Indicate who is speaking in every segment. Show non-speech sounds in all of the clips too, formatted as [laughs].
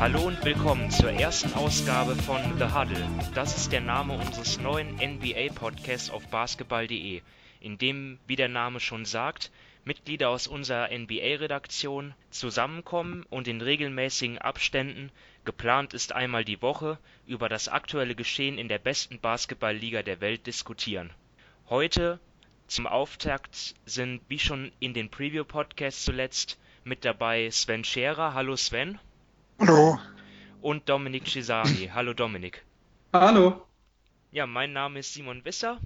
Speaker 1: Hallo und willkommen zur ersten Ausgabe von The Huddle. Das ist der Name unseres neuen NBA-Podcasts auf basketball.de, in dem, wie der Name schon sagt, Mitglieder aus unserer NBA-Redaktion zusammenkommen und in regelmäßigen Abständen, geplant ist einmal die Woche, über das aktuelle Geschehen in der besten Basketballliga der Welt diskutieren. Heute zum Auftakt sind, wie schon in den Preview-Podcasts zuletzt, mit dabei Sven Scherer. Hallo Sven.
Speaker 2: Hallo.
Speaker 1: Und Dominik Cesari. [clears throat] Hallo Dominik.
Speaker 3: Hallo.
Speaker 1: Ja, mein Name ist Simon Wisser.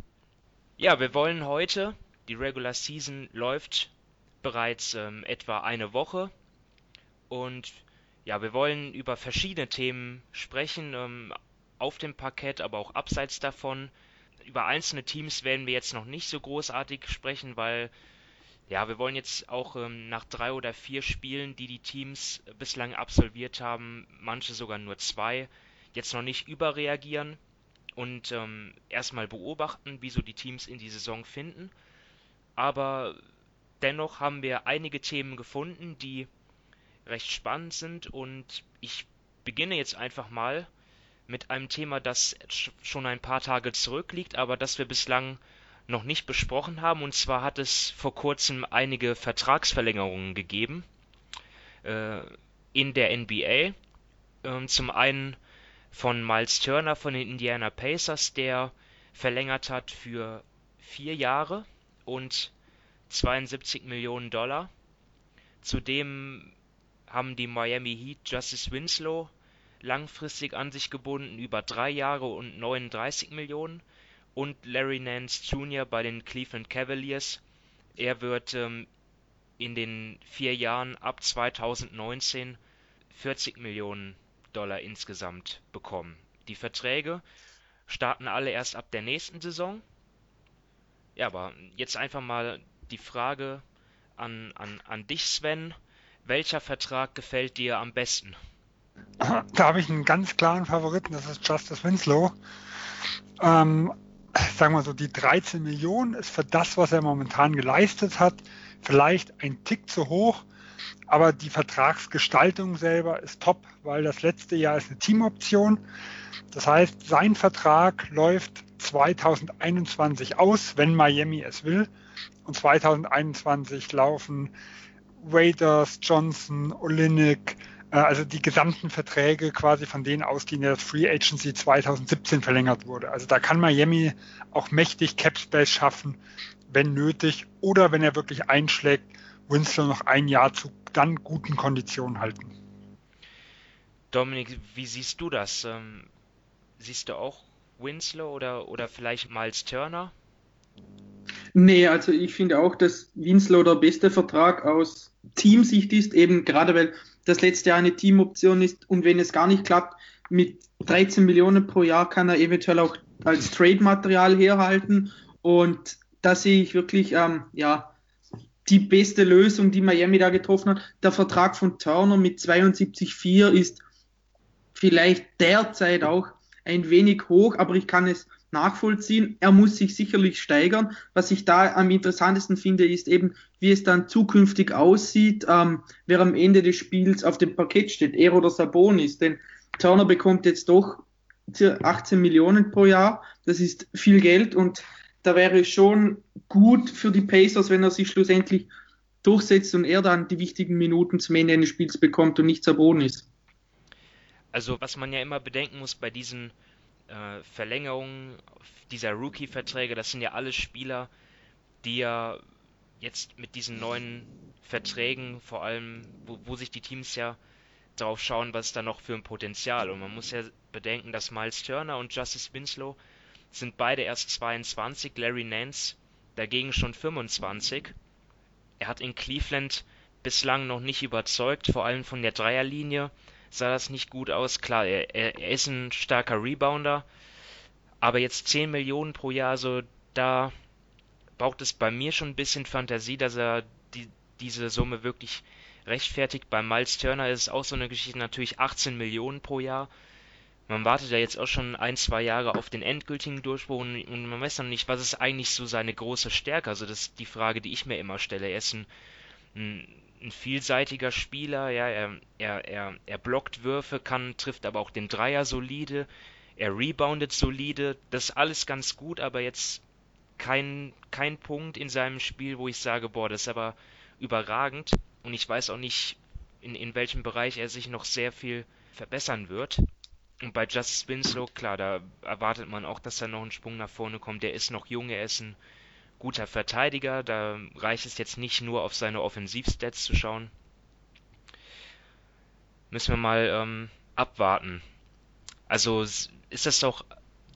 Speaker 1: Ja, wir wollen heute, die Regular Season läuft bereits ähm, etwa eine Woche und ja, wir wollen über verschiedene Themen sprechen, ähm, auf dem Parkett, aber auch abseits davon. Über einzelne Teams werden wir jetzt noch nicht so großartig sprechen, weil ja, wir wollen jetzt auch ähm, nach drei oder vier Spielen, die die Teams bislang absolviert haben, manche sogar nur zwei, jetzt noch nicht überreagieren und ähm, erstmal beobachten, wieso die Teams in die Saison finden. Aber dennoch haben wir einige Themen gefunden, die recht spannend sind und ich beginne jetzt einfach mal mit einem Thema, das schon ein paar Tage zurückliegt, aber das wir bislang noch nicht besprochen haben. Und zwar hat es vor kurzem einige Vertragsverlängerungen gegeben äh, in der NBA. Ähm, zum einen von Miles Turner von den Indiana Pacers, der verlängert hat für vier Jahre und 72 Millionen Dollar. Zudem haben die Miami Heat Justice Winslow langfristig an sich gebunden über drei Jahre und 39 Millionen und Larry Nance Jr. bei den Cleveland Cavaliers. Er wird ähm, in den vier Jahren ab 2019 40 Millionen Dollar insgesamt bekommen. Die Verträge starten alle erst ab der nächsten Saison. Ja, aber jetzt einfach mal die Frage an, an, an dich, Sven. Welcher Vertrag gefällt dir am besten?
Speaker 2: Da habe ich einen ganz klaren Favoriten, das ist Justice Winslow. Ähm, sagen wir so, die 13 Millionen ist für das, was er momentan geleistet hat, vielleicht ein Tick zu hoch, aber die Vertragsgestaltung selber ist top, weil das letzte Jahr ist eine Teamoption. Das heißt, sein Vertrag läuft 2021 aus, wenn Miami es will. Und 2021 laufen Raiders, Johnson, Olinik, äh, also die gesamten Verträge quasi von denen ausgehen, der Free Agency 2017 verlängert wurde. Also da kann Miami auch mächtig Cap Space schaffen, wenn nötig, oder wenn er wirklich einschlägt, Winslow noch ein Jahr zu dann guten Konditionen halten.
Speaker 1: Dominik, wie siehst du das? Ähm, siehst du auch Winslow oder, oder vielleicht Miles Turner?
Speaker 3: Nee, also ich finde auch, dass Winslow der beste Vertrag aus Teamsicht ist, eben gerade weil das letzte Jahr eine Teamoption ist und wenn es gar nicht klappt, mit 13 Millionen pro Jahr kann er eventuell auch als Trade-Material herhalten und da sehe ich wirklich, ähm, ja, die beste Lösung, die Miami da getroffen hat. Der Vertrag von Turner mit 72,4 ist vielleicht derzeit auch ein wenig hoch, aber ich kann es nachvollziehen. Er muss sich sicherlich steigern. Was ich da am interessantesten finde, ist eben, wie es dann zukünftig aussieht, ähm, wer am Ende des Spiels auf dem Parkett steht, er oder Sabonis. Denn Turner bekommt jetzt doch 18 Millionen pro Jahr. Das ist viel Geld und da wäre es schon gut für die Pacers, wenn er sich schlussendlich durchsetzt und er dann die wichtigen Minuten zum Ende eines Spiels bekommt und nicht Sabonis.
Speaker 1: Also was man ja immer bedenken muss bei diesen äh, Verlängerungen dieser Rookie-Verträge, das sind ja alle Spieler, die ja jetzt mit diesen neuen Verträgen, vor allem, wo, wo sich die Teams ja darauf schauen, was da noch für ein Potenzial. Und man muss ja bedenken, dass Miles Turner und Justice Winslow sind beide erst 22, Larry Nance dagegen schon 25. Er hat in Cleveland bislang noch nicht überzeugt, vor allem von der Dreierlinie sah das nicht gut aus. Klar, er, er, ist ein starker Rebounder, aber jetzt 10 Millionen pro Jahr, so da braucht es bei mir schon ein bisschen Fantasie, dass er die, diese Summe wirklich rechtfertigt. Bei Miles Turner ist es auch so eine Geschichte, natürlich 18 Millionen pro Jahr. Man wartet ja jetzt auch schon ein, zwei Jahre auf den endgültigen Durchbruch und, und man weiß noch nicht, was ist eigentlich so seine große Stärke. Also das ist die Frage, die ich mir immer stelle. Er ist ein, ein ein vielseitiger Spieler, ja, er, er, er, er blockt Würfe, kann, trifft aber auch den Dreier solide, er reboundet solide, das ist alles ganz gut, aber jetzt kein, kein Punkt in seinem Spiel, wo ich sage, boah, das ist aber überragend und ich weiß auch nicht, in, in welchem Bereich er sich noch sehr viel verbessern wird. Und bei Justice Winslow, klar, da erwartet man auch, dass er noch einen Sprung nach vorne kommt. Der ist noch jung, er ist ein guter Verteidiger. Da reicht es jetzt nicht nur auf seine Offensivstats zu schauen. Müssen wir mal ähm, abwarten. Also ist das doch,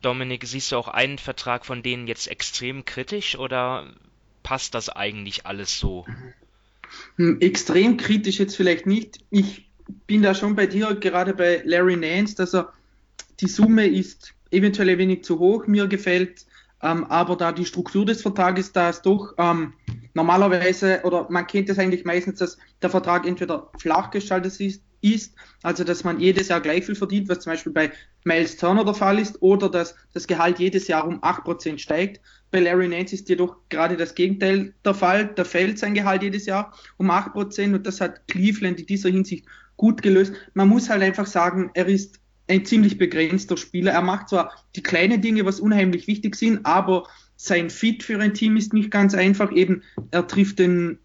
Speaker 1: Dominik, siehst du auch einen Vertrag von denen jetzt extrem kritisch oder passt das eigentlich alles so?
Speaker 3: Hm, extrem kritisch jetzt vielleicht nicht. Ich bin da schon bei dir, gerade bei Larry Nance, dass er die Summe ist eventuell ein wenig zu hoch, mir gefällt, ähm, aber da die Struktur des Vertrages, da ist doch ähm, normalerweise, oder man kennt es eigentlich meistens, dass der Vertrag entweder flach gestaltet ist, ist, also dass man jedes Jahr gleich viel verdient, was zum Beispiel bei Miles Turner der Fall ist, oder dass das Gehalt jedes Jahr um 8% steigt. Bei Larry Nance ist jedoch gerade das Gegenteil der Fall. Da fällt sein Gehalt jedes Jahr um 8% und das hat Cleveland in dieser Hinsicht gut gelöst. Man muss halt einfach sagen, er ist ein ziemlich begrenzter Spieler. Er macht zwar die kleinen Dinge, was unheimlich wichtig sind, aber sein Fit für ein Team ist nicht ganz einfach. Eben, er trifft den,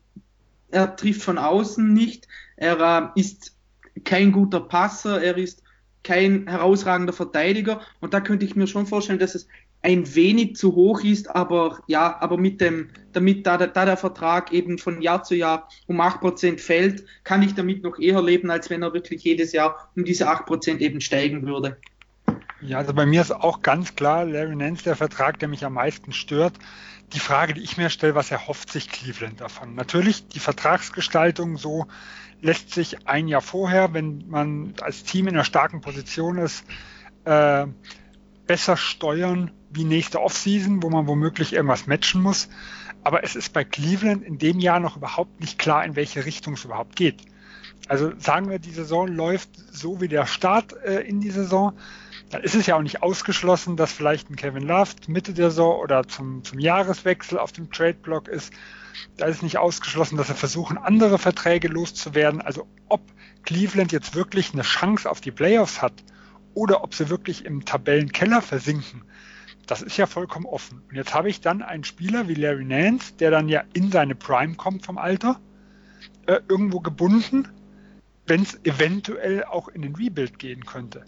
Speaker 3: er trifft von außen nicht. Er äh, ist kein guter Passer. Er ist kein herausragender Verteidiger. Und da könnte ich mir schon vorstellen, dass es ein wenig zu hoch ist, aber ja, aber mit dem, damit da, da der Vertrag eben von Jahr zu Jahr um 8% fällt, kann ich damit noch eher leben, als wenn er wirklich jedes Jahr um diese 8% eben steigen würde.
Speaker 2: Ja, also bei mir ist auch ganz klar Larry Nance der Vertrag, der mich am meisten stört. Die Frage, die ich mir stelle, was erhofft sich Cleveland davon? Natürlich die Vertragsgestaltung so lässt sich ein Jahr vorher, wenn man als Team in einer starken Position ist, äh, besser steuern wie nächste Offseason, wo man womöglich irgendwas matchen muss. Aber es ist bei Cleveland in dem Jahr noch überhaupt nicht klar, in welche Richtung es überhaupt geht. Also sagen wir, die Saison läuft so wie der Start äh, in die Saison, dann ist es ja auch nicht ausgeschlossen, dass vielleicht ein Kevin Love Mitte der Saison oder zum, zum Jahreswechsel auf dem Trade-Block ist. Da ist nicht ausgeschlossen, dass sie versuchen, andere Verträge loszuwerden. Also ob Cleveland jetzt wirklich eine Chance auf die Playoffs hat oder ob sie wirklich im Tabellenkeller versinken, das ist ja vollkommen offen. Und jetzt habe ich dann einen Spieler wie Larry Nance, der dann ja in seine Prime kommt vom Alter, äh, irgendwo gebunden, wenn es eventuell auch in den Rebuild gehen könnte.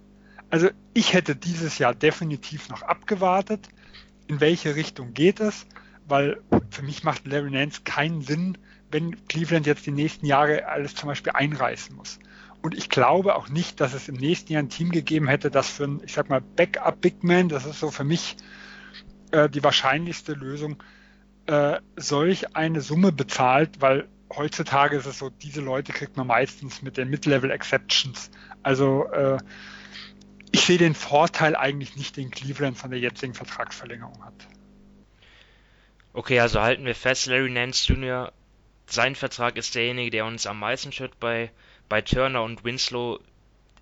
Speaker 2: Also ich hätte dieses Jahr definitiv noch abgewartet, in welche Richtung geht es, weil für mich macht Larry Nance keinen Sinn, wenn Cleveland jetzt die nächsten Jahre alles zum Beispiel einreißen muss. Und ich glaube auch nicht, dass es im nächsten Jahr ein Team gegeben hätte, das für ein, ich sag mal, Backup Big Man, das ist so für mich äh, die wahrscheinlichste Lösung, äh, solch eine Summe bezahlt, weil heutzutage ist es so, diese Leute kriegt man meistens mit den Mid-Level Exceptions. Also äh, ich sehe den Vorteil eigentlich nicht, den Cleveland von der jetzigen Vertragsverlängerung hat.
Speaker 1: Okay, also halten wir fest, Larry Nance Jr., sein Vertrag ist derjenige, der uns am meisten stört bei bei Turner und Winslow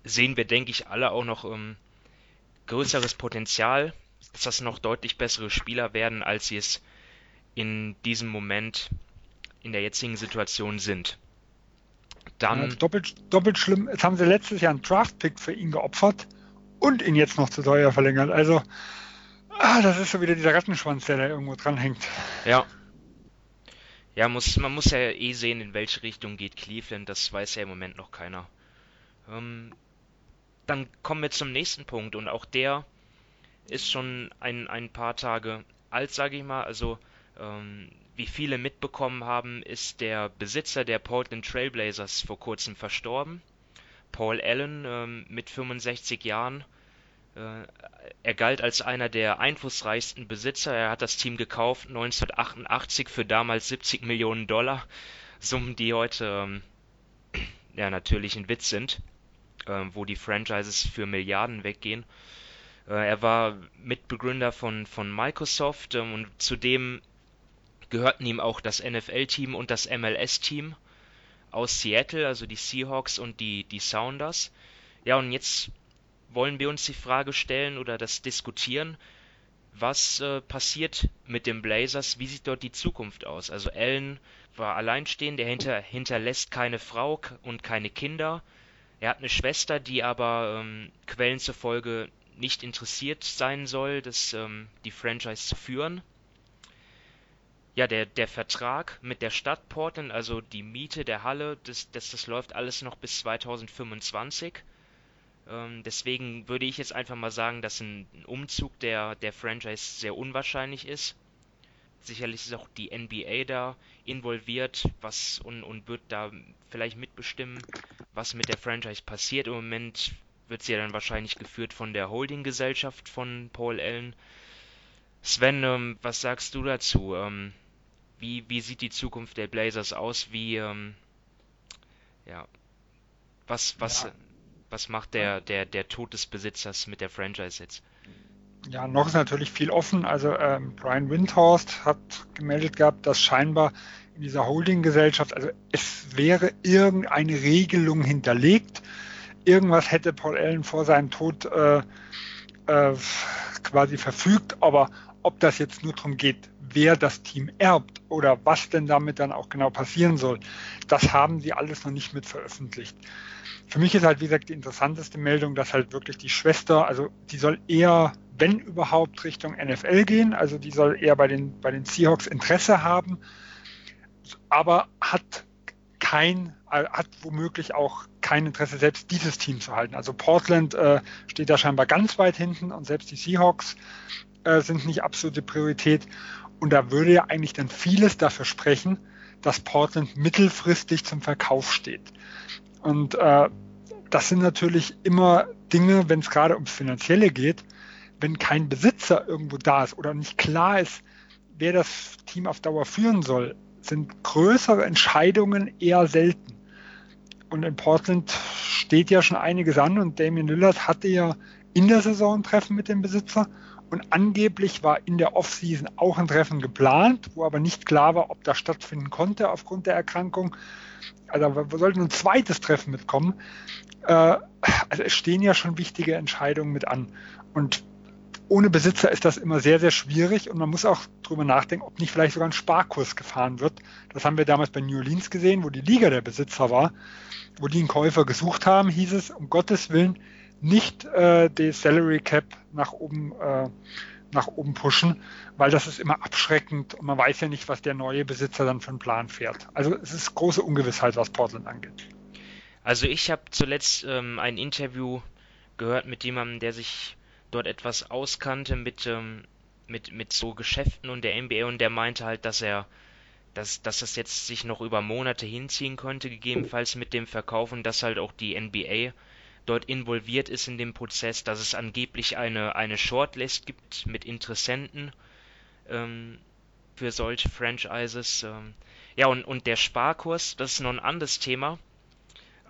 Speaker 1: sehen wir, denke ich, alle auch noch ähm, größeres Potenzial, dass das noch deutlich bessere Spieler werden, als sie es in diesem Moment in der jetzigen Situation sind.
Speaker 2: Dann ja, doppelt, doppelt schlimm. Jetzt haben sie letztes Jahr einen Draft-Pick für ihn geopfert und ihn jetzt noch zu teuer verlängert. Also, ah, das ist so wieder dieser Rattenschwanz, der da irgendwo dran hängt.
Speaker 1: Ja, ja, muss, man muss ja eh sehen, in welche Richtung geht Cleveland. Das weiß ja im Moment noch keiner. Ähm, dann kommen wir zum nächsten Punkt und auch der ist schon ein, ein paar Tage alt, sage ich mal. Also ähm, wie viele mitbekommen haben, ist der Besitzer der Portland Trailblazers vor kurzem verstorben. Paul Allen ähm, mit 65 Jahren er galt als einer der einflussreichsten Besitzer. Er hat das Team gekauft 1988 für damals 70 Millionen Dollar. Summen, die heute ähm, [clears throat] ja natürlich ein Witz sind, äh, wo die Franchises für Milliarden weggehen. Äh, er war Mitbegründer von, von Microsoft ähm, und zudem gehörten ihm auch das NFL-Team und das MLS-Team aus Seattle, also die Seahawks und die, die Sounders. Ja, und jetzt wollen wir uns die Frage stellen oder das diskutieren, Was äh, passiert mit den Blazers? Wie sieht dort die Zukunft aus? Also Allen war alleinstehend, er hinter, hinterlässt keine Frau und keine Kinder. Er hat eine Schwester, die aber ähm, Quellen zufolge nicht interessiert sein soll, das, ähm, die Franchise zu führen. Ja, der, der Vertrag mit der Stadt Portland, also die Miete der Halle, das, das, das läuft alles noch bis 2025. Ähm, deswegen würde ich jetzt einfach mal sagen, dass ein, Umzug der, der Franchise sehr unwahrscheinlich ist. Sicherlich ist auch die NBA da involviert, was und, und wird da vielleicht mitbestimmen, was mit der Franchise passiert. Im Moment wird sie ja dann wahrscheinlich geführt von der Holdinggesellschaft von Paul Allen. Sven, ähm, was sagst du dazu? Ähm, wie, wie sieht die Zukunft der Blazers aus? Wie, ähm, ja, was, was, ja. Was macht der, der, der Tod des Besitzers mit der Franchise jetzt?
Speaker 2: Ja, noch ist natürlich viel offen. Also ähm, Brian Windhorst hat gemeldet gehabt, dass scheinbar in dieser Holdinggesellschaft, also es wäre irgendeine Regelung hinterlegt. Irgendwas hätte Paul Allen vor seinem Tod äh, äh, quasi verfügt, aber ob das jetzt nur darum geht, wer das Team erbt oder was denn damit dann auch genau passieren soll, das haben sie alles noch nicht mit veröffentlicht. Für mich ist halt, wie gesagt, die interessanteste Meldung, dass halt wirklich die Schwester, also die soll eher, wenn überhaupt, Richtung NFL gehen, also die soll eher bei den, bei den Seahawks Interesse haben, aber hat kein, äh, hat womöglich auch kein Interesse, selbst dieses Team zu halten. Also Portland äh, steht da scheinbar ganz weit hinten und selbst die Seahawks äh, sind nicht absolute Priorität. Und da würde ja eigentlich dann vieles dafür sprechen, dass Portland mittelfristig zum Verkauf steht. Und äh, das sind natürlich immer Dinge, wenn es gerade ums Finanzielle geht, wenn kein Besitzer irgendwo da ist oder nicht klar ist, wer das Team auf Dauer führen soll, sind größere Entscheidungen eher selten. Und in Portland steht ja schon einiges an und Damien Lillard hatte ja in der Saison ein Treffen mit dem Besitzer und angeblich war in der Offseason auch ein Treffen geplant, wo aber nicht klar war, ob das stattfinden konnte aufgrund der Erkrankung. Also wir sollten ein zweites Treffen mitkommen. Äh, also es stehen ja schon wichtige Entscheidungen mit an. Und ohne Besitzer ist das immer sehr, sehr schwierig und man muss auch drüber nachdenken, ob nicht vielleicht sogar ein Sparkurs gefahren wird. Das haben wir damals bei New Orleans gesehen, wo die Liga der Besitzer war, wo die einen Käufer gesucht haben, hieß es, um Gottes Willen, nicht äh, die Salary Cap nach oben, äh, nach oben pushen, weil das ist immer abschreckend und man weiß ja nicht, was der neue Besitzer dann für einen Plan fährt. Also es ist große Ungewissheit, was Portland angeht.
Speaker 1: Also ich habe zuletzt ähm, ein Interview gehört mit jemandem, der sich dort etwas auskannte mit, ähm, mit, mit so Geschäften und der NBA und der meinte halt, dass er dass, dass das jetzt sich noch über Monate hinziehen könnte, gegebenenfalls mit dem Verkauf und dass halt auch die NBA dort involviert ist in dem Prozess, dass es angeblich eine, eine Shortlist gibt mit Interessenten ähm, für solche Franchises. Ähm. Ja, und, und der Sparkurs, das ist noch ein anderes Thema,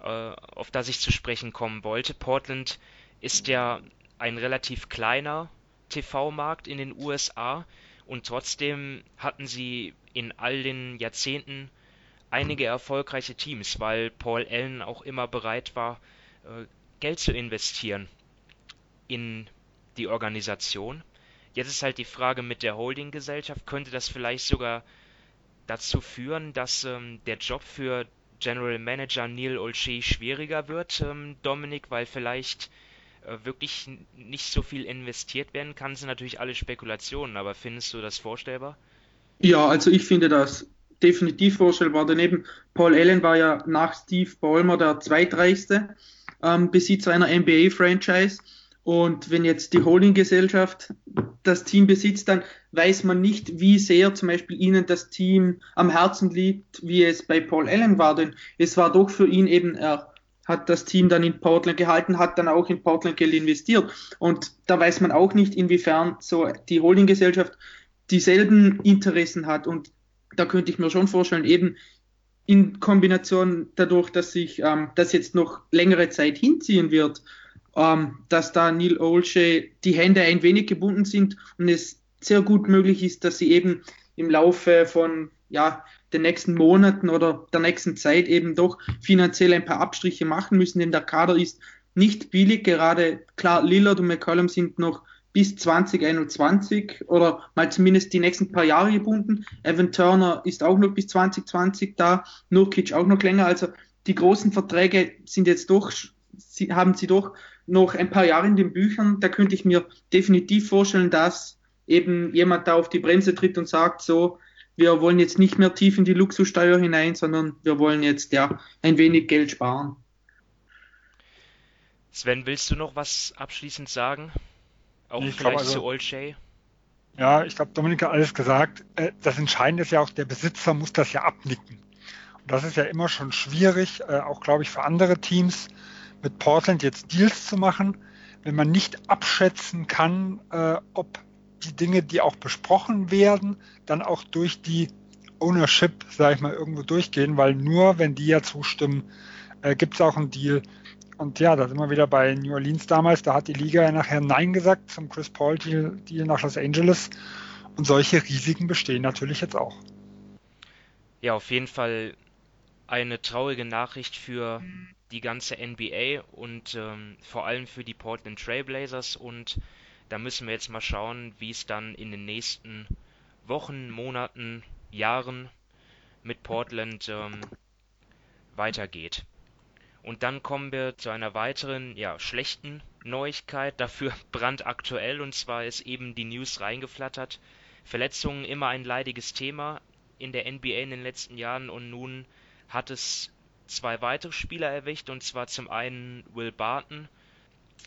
Speaker 1: äh, auf das ich zu sprechen kommen wollte. Portland ist ja ein relativ kleiner TV-Markt in den USA und trotzdem hatten sie in all den Jahrzehnten einige erfolgreiche Teams, weil Paul Allen auch immer bereit war, äh, Geld zu investieren in die Organisation. Jetzt ist halt die Frage mit der Holdinggesellschaft, könnte das vielleicht sogar dazu führen, dass ähm, der Job für General Manager Neil Olshey schwieriger wird, ähm, Dominik, weil vielleicht äh, wirklich nicht so viel investiert werden kann, sind natürlich alle Spekulationen, aber findest du das vorstellbar?
Speaker 3: Ja, also ich finde das definitiv vorstellbar. Daneben, Paul Allen war ja nach Steve Ballmer der zweitreichste ähm, Besitzer einer NBA-Franchise. Und wenn jetzt die Holding-Gesellschaft das Team besitzt, dann weiß man nicht, wie sehr zum Beispiel ihnen das Team am Herzen liegt, wie es bei Paul Allen war. Denn es war doch für ihn eben, er hat das Team dann in Portland gehalten, hat dann auch in Portland Geld investiert. Und da weiß man auch nicht, inwiefern so die Holding-Gesellschaft dieselben Interessen hat. Und da könnte ich mir schon vorstellen, eben in Kombination dadurch, dass sich ähm, das jetzt noch längere Zeit hinziehen wird, ähm, dass da Neil Olshay die Hände ein wenig gebunden sind und es sehr gut möglich ist, dass sie eben im Laufe von ja, den nächsten Monaten oder der nächsten Zeit eben doch finanziell ein paar Abstriche machen müssen, denn der Kader ist nicht billig. Gerade klar, Lillard und McCollum sind noch bis 2021 oder mal zumindest die nächsten paar Jahre gebunden. Evan Turner ist auch noch bis 2020 da, Nurkic auch noch länger. Also die großen Verträge sind jetzt doch, haben sie doch noch ein paar Jahre in den Büchern. Da könnte ich mir definitiv vorstellen, dass eben jemand da auf die Bremse tritt und sagt, so, wir wollen jetzt nicht mehr tief in die Luxussteuer hinein, sondern wir wollen jetzt ja ein wenig Geld sparen.
Speaker 1: Sven, willst du noch was abschließend sagen?
Speaker 2: Auch ich vielleicht also, zu Old Shay? Ja, ich glaube, Dominik hat alles gesagt. Äh, das Entscheidende ist ja auch, der Besitzer muss das ja abnicken. Und das ist ja immer schon schwierig, äh, auch glaube ich für andere Teams, mit Portland jetzt Deals zu machen, wenn man nicht abschätzen kann, äh, ob die Dinge, die auch besprochen werden, dann auch durch die Ownership, sage ich mal, irgendwo durchgehen, weil nur wenn die ja zustimmen, äh, gibt es auch einen Deal. Und ja, da sind wir wieder bei New Orleans damals, da hat die Liga ja nachher Nein gesagt zum Chris Paul Deal, nach Los Angeles. Und solche Risiken bestehen natürlich jetzt auch.
Speaker 1: Ja, auf jeden Fall eine traurige Nachricht für die ganze NBA und ähm, vor allem für die Portland Trailblazers und da müssen wir jetzt mal schauen, wie es dann in den nächsten Wochen, Monaten, Jahren mit Portland ähm, weitergeht. Und dann kommen wir zu einer weiteren, ja, schlechten Neuigkeit, dafür [laughs] brandaktuell, und zwar ist eben die News reingeflattert. Verletzungen immer ein leidiges Thema in der NBA in den letzten Jahren und nun hat es zwei weitere Spieler erwischt, und zwar zum einen Will Barton,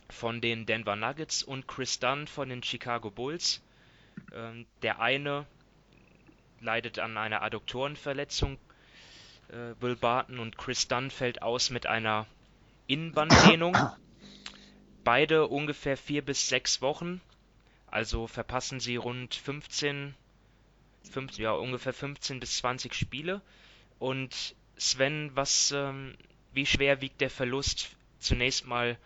Speaker 1: von den Denver Nuggets und Chris Dunn von den Chicago Bulls. Ähm, der eine leidet an einer Adduktorenverletzung, äh, Will Barton, und Chris Dunn fällt aus mit einer Innenbanddehnung. [coughs] Beide ungefähr vier bis sechs Wochen, also verpassen sie rund 15, 15 ja, ungefähr 15 bis 20 Spiele. Und Sven, was, ähm, wie schwer wiegt der Verlust zunächst mal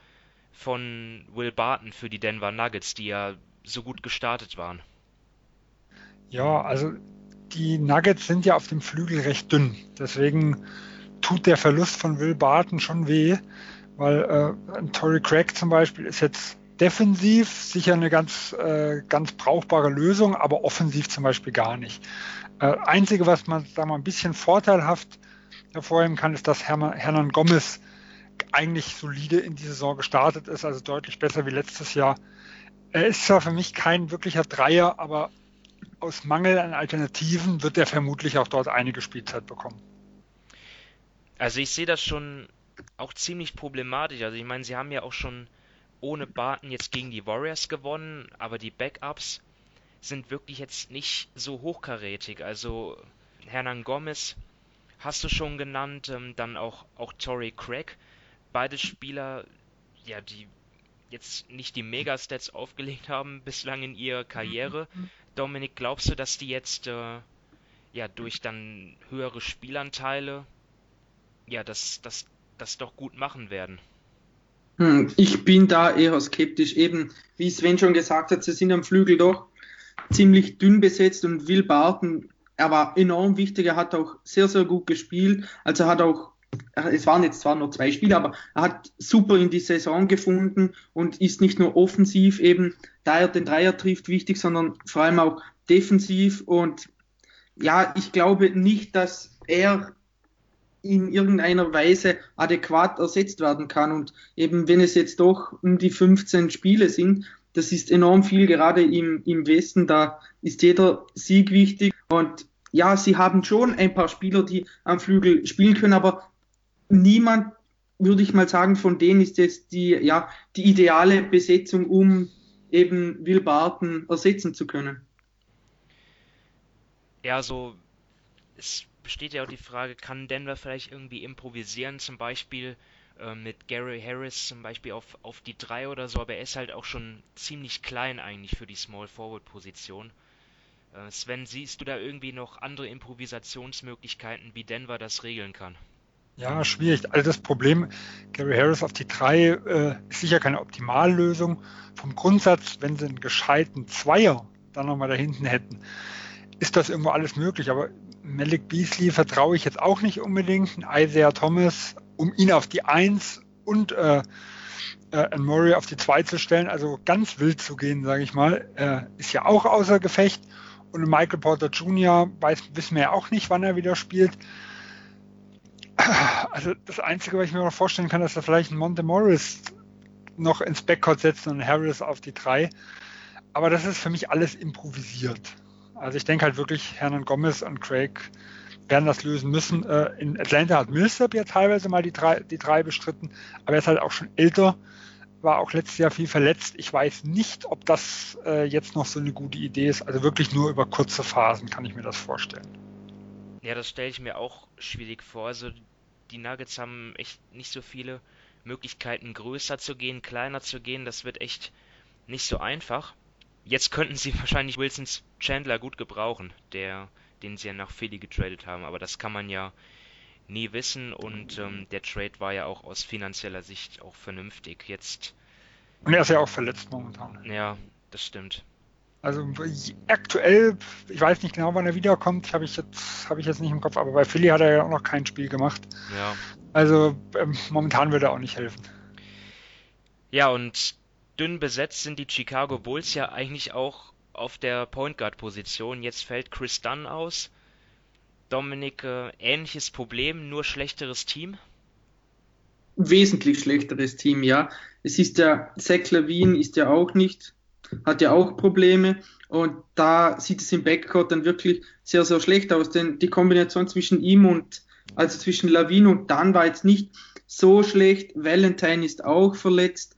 Speaker 1: von Will Barton für die Denver Nuggets, die ja so gut gestartet waren.
Speaker 2: Ja, also die Nuggets sind ja auf dem Flügel recht dünn. Deswegen tut der Verlust von Will Barton schon weh, weil äh, Tory Craig zum Beispiel ist jetzt defensiv sicher eine ganz, äh, ganz brauchbare Lösung, aber offensiv zum Beispiel gar nicht. Äh, einzige, was man da mal ein bisschen vorteilhaft hervorheben kann, ist, dass Hermann, Hernan Gomez eigentlich solide in die Saison gestartet ist, also deutlich besser wie letztes Jahr. Er ist zwar für mich kein wirklicher Dreier, aber aus Mangel an Alternativen wird er vermutlich auch dort einige Spielzeit bekommen.
Speaker 1: Also ich sehe das schon auch ziemlich problematisch. Also ich meine, sie haben ja auch schon ohne Barton jetzt gegen die Warriors gewonnen, aber die Backups sind wirklich jetzt nicht so hochkarätig. Also Hernan Gomez hast du schon genannt, ähm, dann auch, auch Torrey Craig beide Spieler, ja, die jetzt nicht die Megastats aufgelegt haben bislang in ihrer Karriere. Dominik, glaubst du, dass die jetzt äh, ja durch dann höhere Spielanteile ja das, das, das doch gut machen werden?
Speaker 3: Hm, ich bin da eher skeptisch. Eben, wie Sven schon gesagt hat, sie sind am Flügel doch ziemlich dünn besetzt und Will Barton, er war enorm wichtig, er hat auch sehr, sehr gut gespielt. Also hat auch es waren jetzt zwar nur zwei Spiele, aber er hat super in die Saison gefunden und ist nicht nur offensiv eben, da er den Dreier trifft, wichtig, sondern vor allem auch defensiv. Und ja, ich glaube nicht, dass er in irgendeiner Weise adäquat ersetzt werden kann. Und eben wenn es jetzt doch um die 15 Spiele sind, das ist enorm viel, gerade im, im Westen, da ist jeder Sieg wichtig. Und ja, sie haben schon ein paar Spieler, die am Flügel spielen können, aber niemand, würde ich mal sagen, von denen ist jetzt die, ja, die ideale Besetzung, um eben Will Barton ersetzen zu können.
Speaker 1: Ja, so, es besteht ja auch die Frage, kann Denver vielleicht irgendwie improvisieren, zum Beispiel äh, mit Gary Harris zum Beispiel auf, auf die 3 oder so, aber er ist halt auch schon ziemlich klein eigentlich für die Small Forward Position. Äh, Sven, siehst du da irgendwie noch andere Improvisationsmöglichkeiten, wie Denver das regeln kann?
Speaker 2: Ja, schwierig. Also das Problem, Gary Harris auf die drei äh, ist sicher keine Optimallösung. Vom Grundsatz, wenn sie einen gescheiten Zweier dann nochmal da hinten hätten, ist das irgendwo alles möglich. Aber Malik Beasley vertraue ich jetzt auch nicht unbedingt. Isaiah Thomas, um ihn auf die Eins und äh, äh, Murray auf die 2 zu stellen, also ganz wild zu gehen, sage ich mal, äh, ist ja auch außer Gefecht. Und Michael Porter Jr. weiß, wissen wir ja auch nicht, wann er wieder spielt. Also das Einzige, was ich mir noch vorstellen kann, dass er vielleicht einen Monte Morris noch ins Backcourt setzt und Harris auf die 3. Aber das ist für mich alles improvisiert. Also ich denke halt wirklich, Hernan Gomez und Craig werden das lösen müssen. Äh, in Atlanta hat Millsap ja teilweise mal die drei, die drei bestritten, aber er ist halt auch schon älter, war auch letztes Jahr viel verletzt. Ich weiß nicht, ob das äh, jetzt noch so eine gute Idee ist. Also wirklich nur über kurze Phasen kann ich mir das vorstellen.
Speaker 1: Ja, das stelle ich mir auch schwierig vor. Also die Nuggets haben echt nicht so viele Möglichkeiten, größer zu gehen, kleiner zu gehen. Das wird echt nicht so einfach. Jetzt könnten sie [laughs] wahrscheinlich Wilsons Chandler gut gebrauchen, der den sie ja nach Philly getradet haben. Aber das kann man ja nie wissen und ähm, der Trade war ja auch aus finanzieller Sicht auch vernünftig. Jetzt.
Speaker 2: Und er ist ja auch verletzt momentan.
Speaker 1: Ja, das stimmt.
Speaker 2: Also aktuell, ich weiß nicht genau, wann er wiederkommt, habe ich jetzt habe ich jetzt nicht im Kopf, aber bei Philly hat er ja auch noch kein Spiel gemacht.
Speaker 1: Ja.
Speaker 2: Also ähm, momentan würde er auch nicht helfen.
Speaker 1: Ja, und dünn besetzt sind die Chicago Bulls ja eigentlich auch auf der Point Guard Position. Jetzt fällt Chris Dunn aus. Dominik, äh, ähnliches Problem, nur schlechteres Team?
Speaker 3: Wesentlich schlechteres Team, ja. Es ist ja, Zach Levine ist ja auch nicht, hat ja auch Probleme und da sieht es im Backcourt dann wirklich sehr, sehr schlecht aus, denn die Kombination zwischen ihm und, also zwischen Lawine und Dunn war jetzt nicht so schlecht. Valentine ist auch verletzt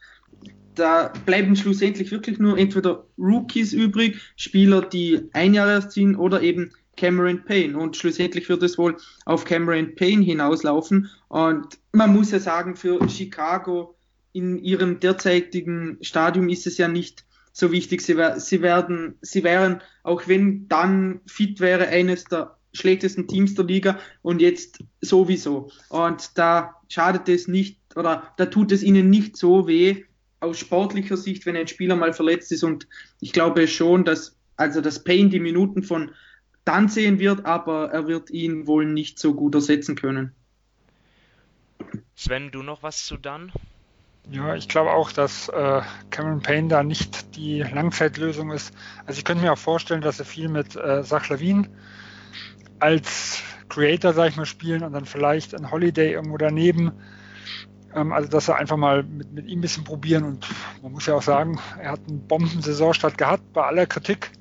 Speaker 3: da bleiben schlussendlich wirklich nur entweder Rookies übrig, Spieler, die ein Jahr erst sind, oder eben Cameron Payne. Und schlussendlich wird es wohl auf Cameron Payne hinauslaufen. Und man muss ja sagen, für Chicago in ihrem derzeitigen Stadium ist es ja nicht so wichtig. Sie, sie werden, sie wären, auch wenn dann fit wäre, eines der schlechtesten Teams der Liga und jetzt sowieso. Und da schadet es nicht oder da tut es ihnen nicht so weh, aus sportlicher Sicht, wenn ein Spieler mal verletzt ist und ich glaube schon, dass also das Payne die Minuten von dann sehen wird, aber er wird ihn wohl nicht so gut ersetzen können.
Speaker 1: Sven, du noch was zu dann?
Speaker 2: Ja, ich glaube auch, dass äh, Cameron Payne da nicht die Langzeitlösung ist. Also ich könnte mir auch vorstellen, dass er viel mit äh, Sachlavin als Creator, sag ich mal, spielen und dann vielleicht ein Holiday irgendwo daneben ähm, also dass wir einfach mal mit, mit ihm ein bisschen probieren und man muss ja auch sagen, er hat einen Bombensaisonstart gehabt bei aller Kritik,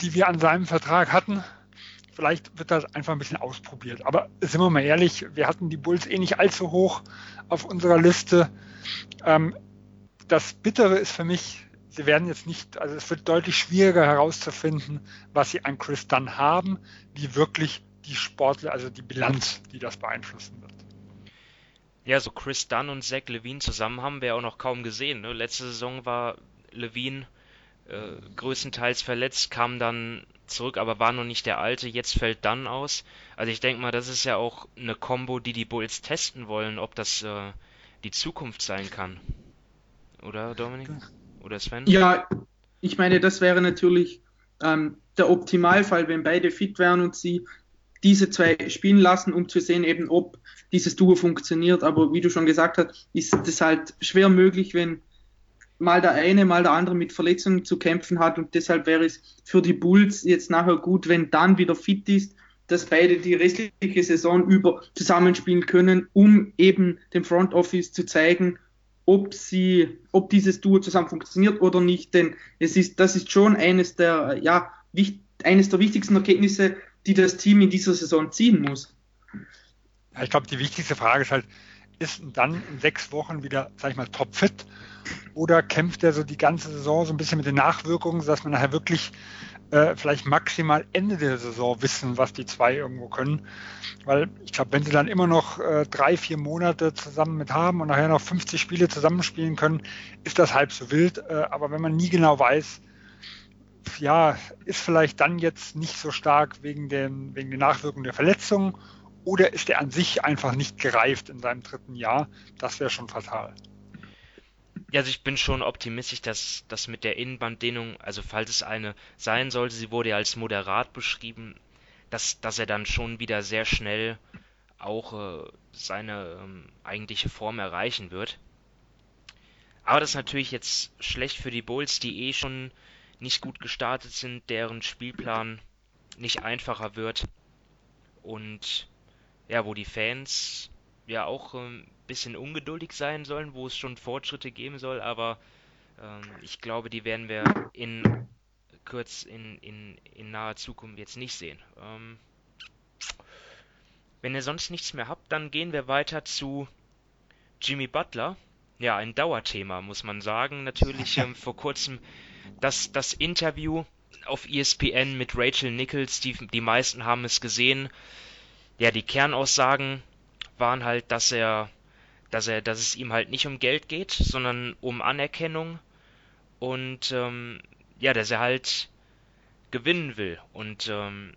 Speaker 2: die wir an seinem Vertrag hatten. Vielleicht wird das einfach ein bisschen ausprobiert. Aber sind wir mal ehrlich, wir hatten die Bulls eh nicht allzu hoch auf unserer Liste. Ähm, das Bittere ist für mich, sie werden jetzt nicht, also es wird deutlich schwieriger herauszufinden, was sie an Chris Dunn haben, wie wirklich die Sportler, also die Bilanz, die das beeinflussen wird.
Speaker 1: Ja, so Chris Dunn und Zach Levine zusammen haben wir auch noch kaum gesehen. Ne? Letzte Saison war Levine äh, größtenteils verletzt, kam dann zurück, aber war noch nicht der alte. Jetzt fällt Dunn aus. Also ich denke mal, das ist ja auch eine Combo, die die Bulls testen wollen, ob das äh, die Zukunft sein kann. Oder Dominik? Oder Sven?
Speaker 3: Ja, ich meine, das wäre natürlich ähm, der Optimalfall, wenn beide fit wären und sie diese zwei spielen lassen, um zu sehen, eben ob dieses Duo funktioniert. Aber wie du schon gesagt hast, ist es halt schwer möglich, wenn mal der eine, mal der andere mit Verletzungen zu kämpfen hat. Und deshalb wäre es für die Bulls jetzt nachher gut, wenn dann wieder fit ist, dass beide die restliche Saison über zusammenspielen können, um eben dem Front Office zu zeigen, ob sie, ob dieses Duo zusammen funktioniert oder nicht. Denn es ist, das ist schon eines der, ja, eines der wichtigsten Erkenntnisse, die das Team in dieser Saison ziehen muss.
Speaker 2: Ich glaube, die wichtigste Frage ist halt, ist dann in sechs Wochen wieder, sag ich mal, topfit oder kämpft er so die ganze Saison so ein bisschen mit den Nachwirkungen, dass man nachher wirklich äh, vielleicht maximal Ende der Saison wissen, was die zwei irgendwo können. Weil ich glaube, wenn sie dann immer noch äh, drei, vier Monate zusammen mit haben und nachher noch 50 Spiele zusammenspielen können, ist das halb so wild. Äh, aber wenn man nie genau weiß, ja, ist vielleicht dann jetzt nicht so stark wegen, den, wegen den Nachwirkungen der Verletzung oder ist er an sich einfach nicht gereift in seinem dritten Jahr? Das wäre schon fatal.
Speaker 1: Ja, also ich bin schon optimistisch, dass das mit der Innenbanddehnung, also falls es eine sein sollte, sie wurde ja als moderat beschrieben, dass, dass er dann schon wieder sehr schnell auch äh, seine ähm, eigentliche Form erreichen wird. Aber das ist natürlich jetzt schlecht für die Bulls, die eh schon nicht gut gestartet sind, deren Spielplan nicht einfacher wird. Und ja, wo die Fans ja auch ein ähm, bisschen ungeduldig sein sollen, wo es schon Fortschritte geben soll, aber ähm, ich glaube, die werden wir in kurz in, in, in naher Zukunft jetzt nicht sehen. Ähm, wenn ihr sonst nichts mehr habt, dann gehen wir weiter zu Jimmy Butler. Ja, ein Dauerthema, muss man sagen. Natürlich ähm, vor kurzem das, das Interview auf ESPN mit Rachel Nichols, die, die meisten haben es gesehen. Ja, die Kernaussagen waren halt, dass er, dass er, dass es ihm halt nicht um Geld geht, sondern um Anerkennung und ähm, ja, dass er halt gewinnen will. Und ähm,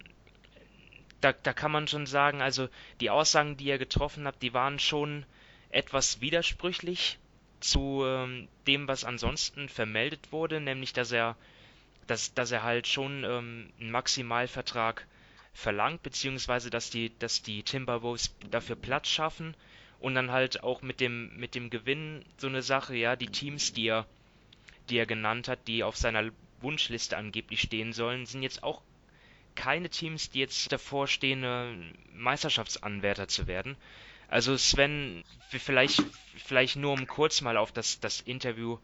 Speaker 1: da, da kann man schon sagen, also die Aussagen, die er getroffen hat, die waren schon etwas widersprüchlich zu ähm, dem, was ansonsten vermeldet wurde, nämlich dass er, dass, dass er halt schon ähm, einen Maximalvertrag verlangt, beziehungsweise dass die, dass die Timberwolves dafür Platz schaffen und dann halt auch mit dem, mit dem Gewinn so eine Sache, ja, die Teams, die er, die er genannt hat, die auf seiner Wunschliste angeblich stehen sollen, sind jetzt auch keine Teams, die jetzt davor stehen, Meisterschaftsanwärter zu werden. Also Sven, vielleicht, vielleicht nur um kurz mal auf das, das Interview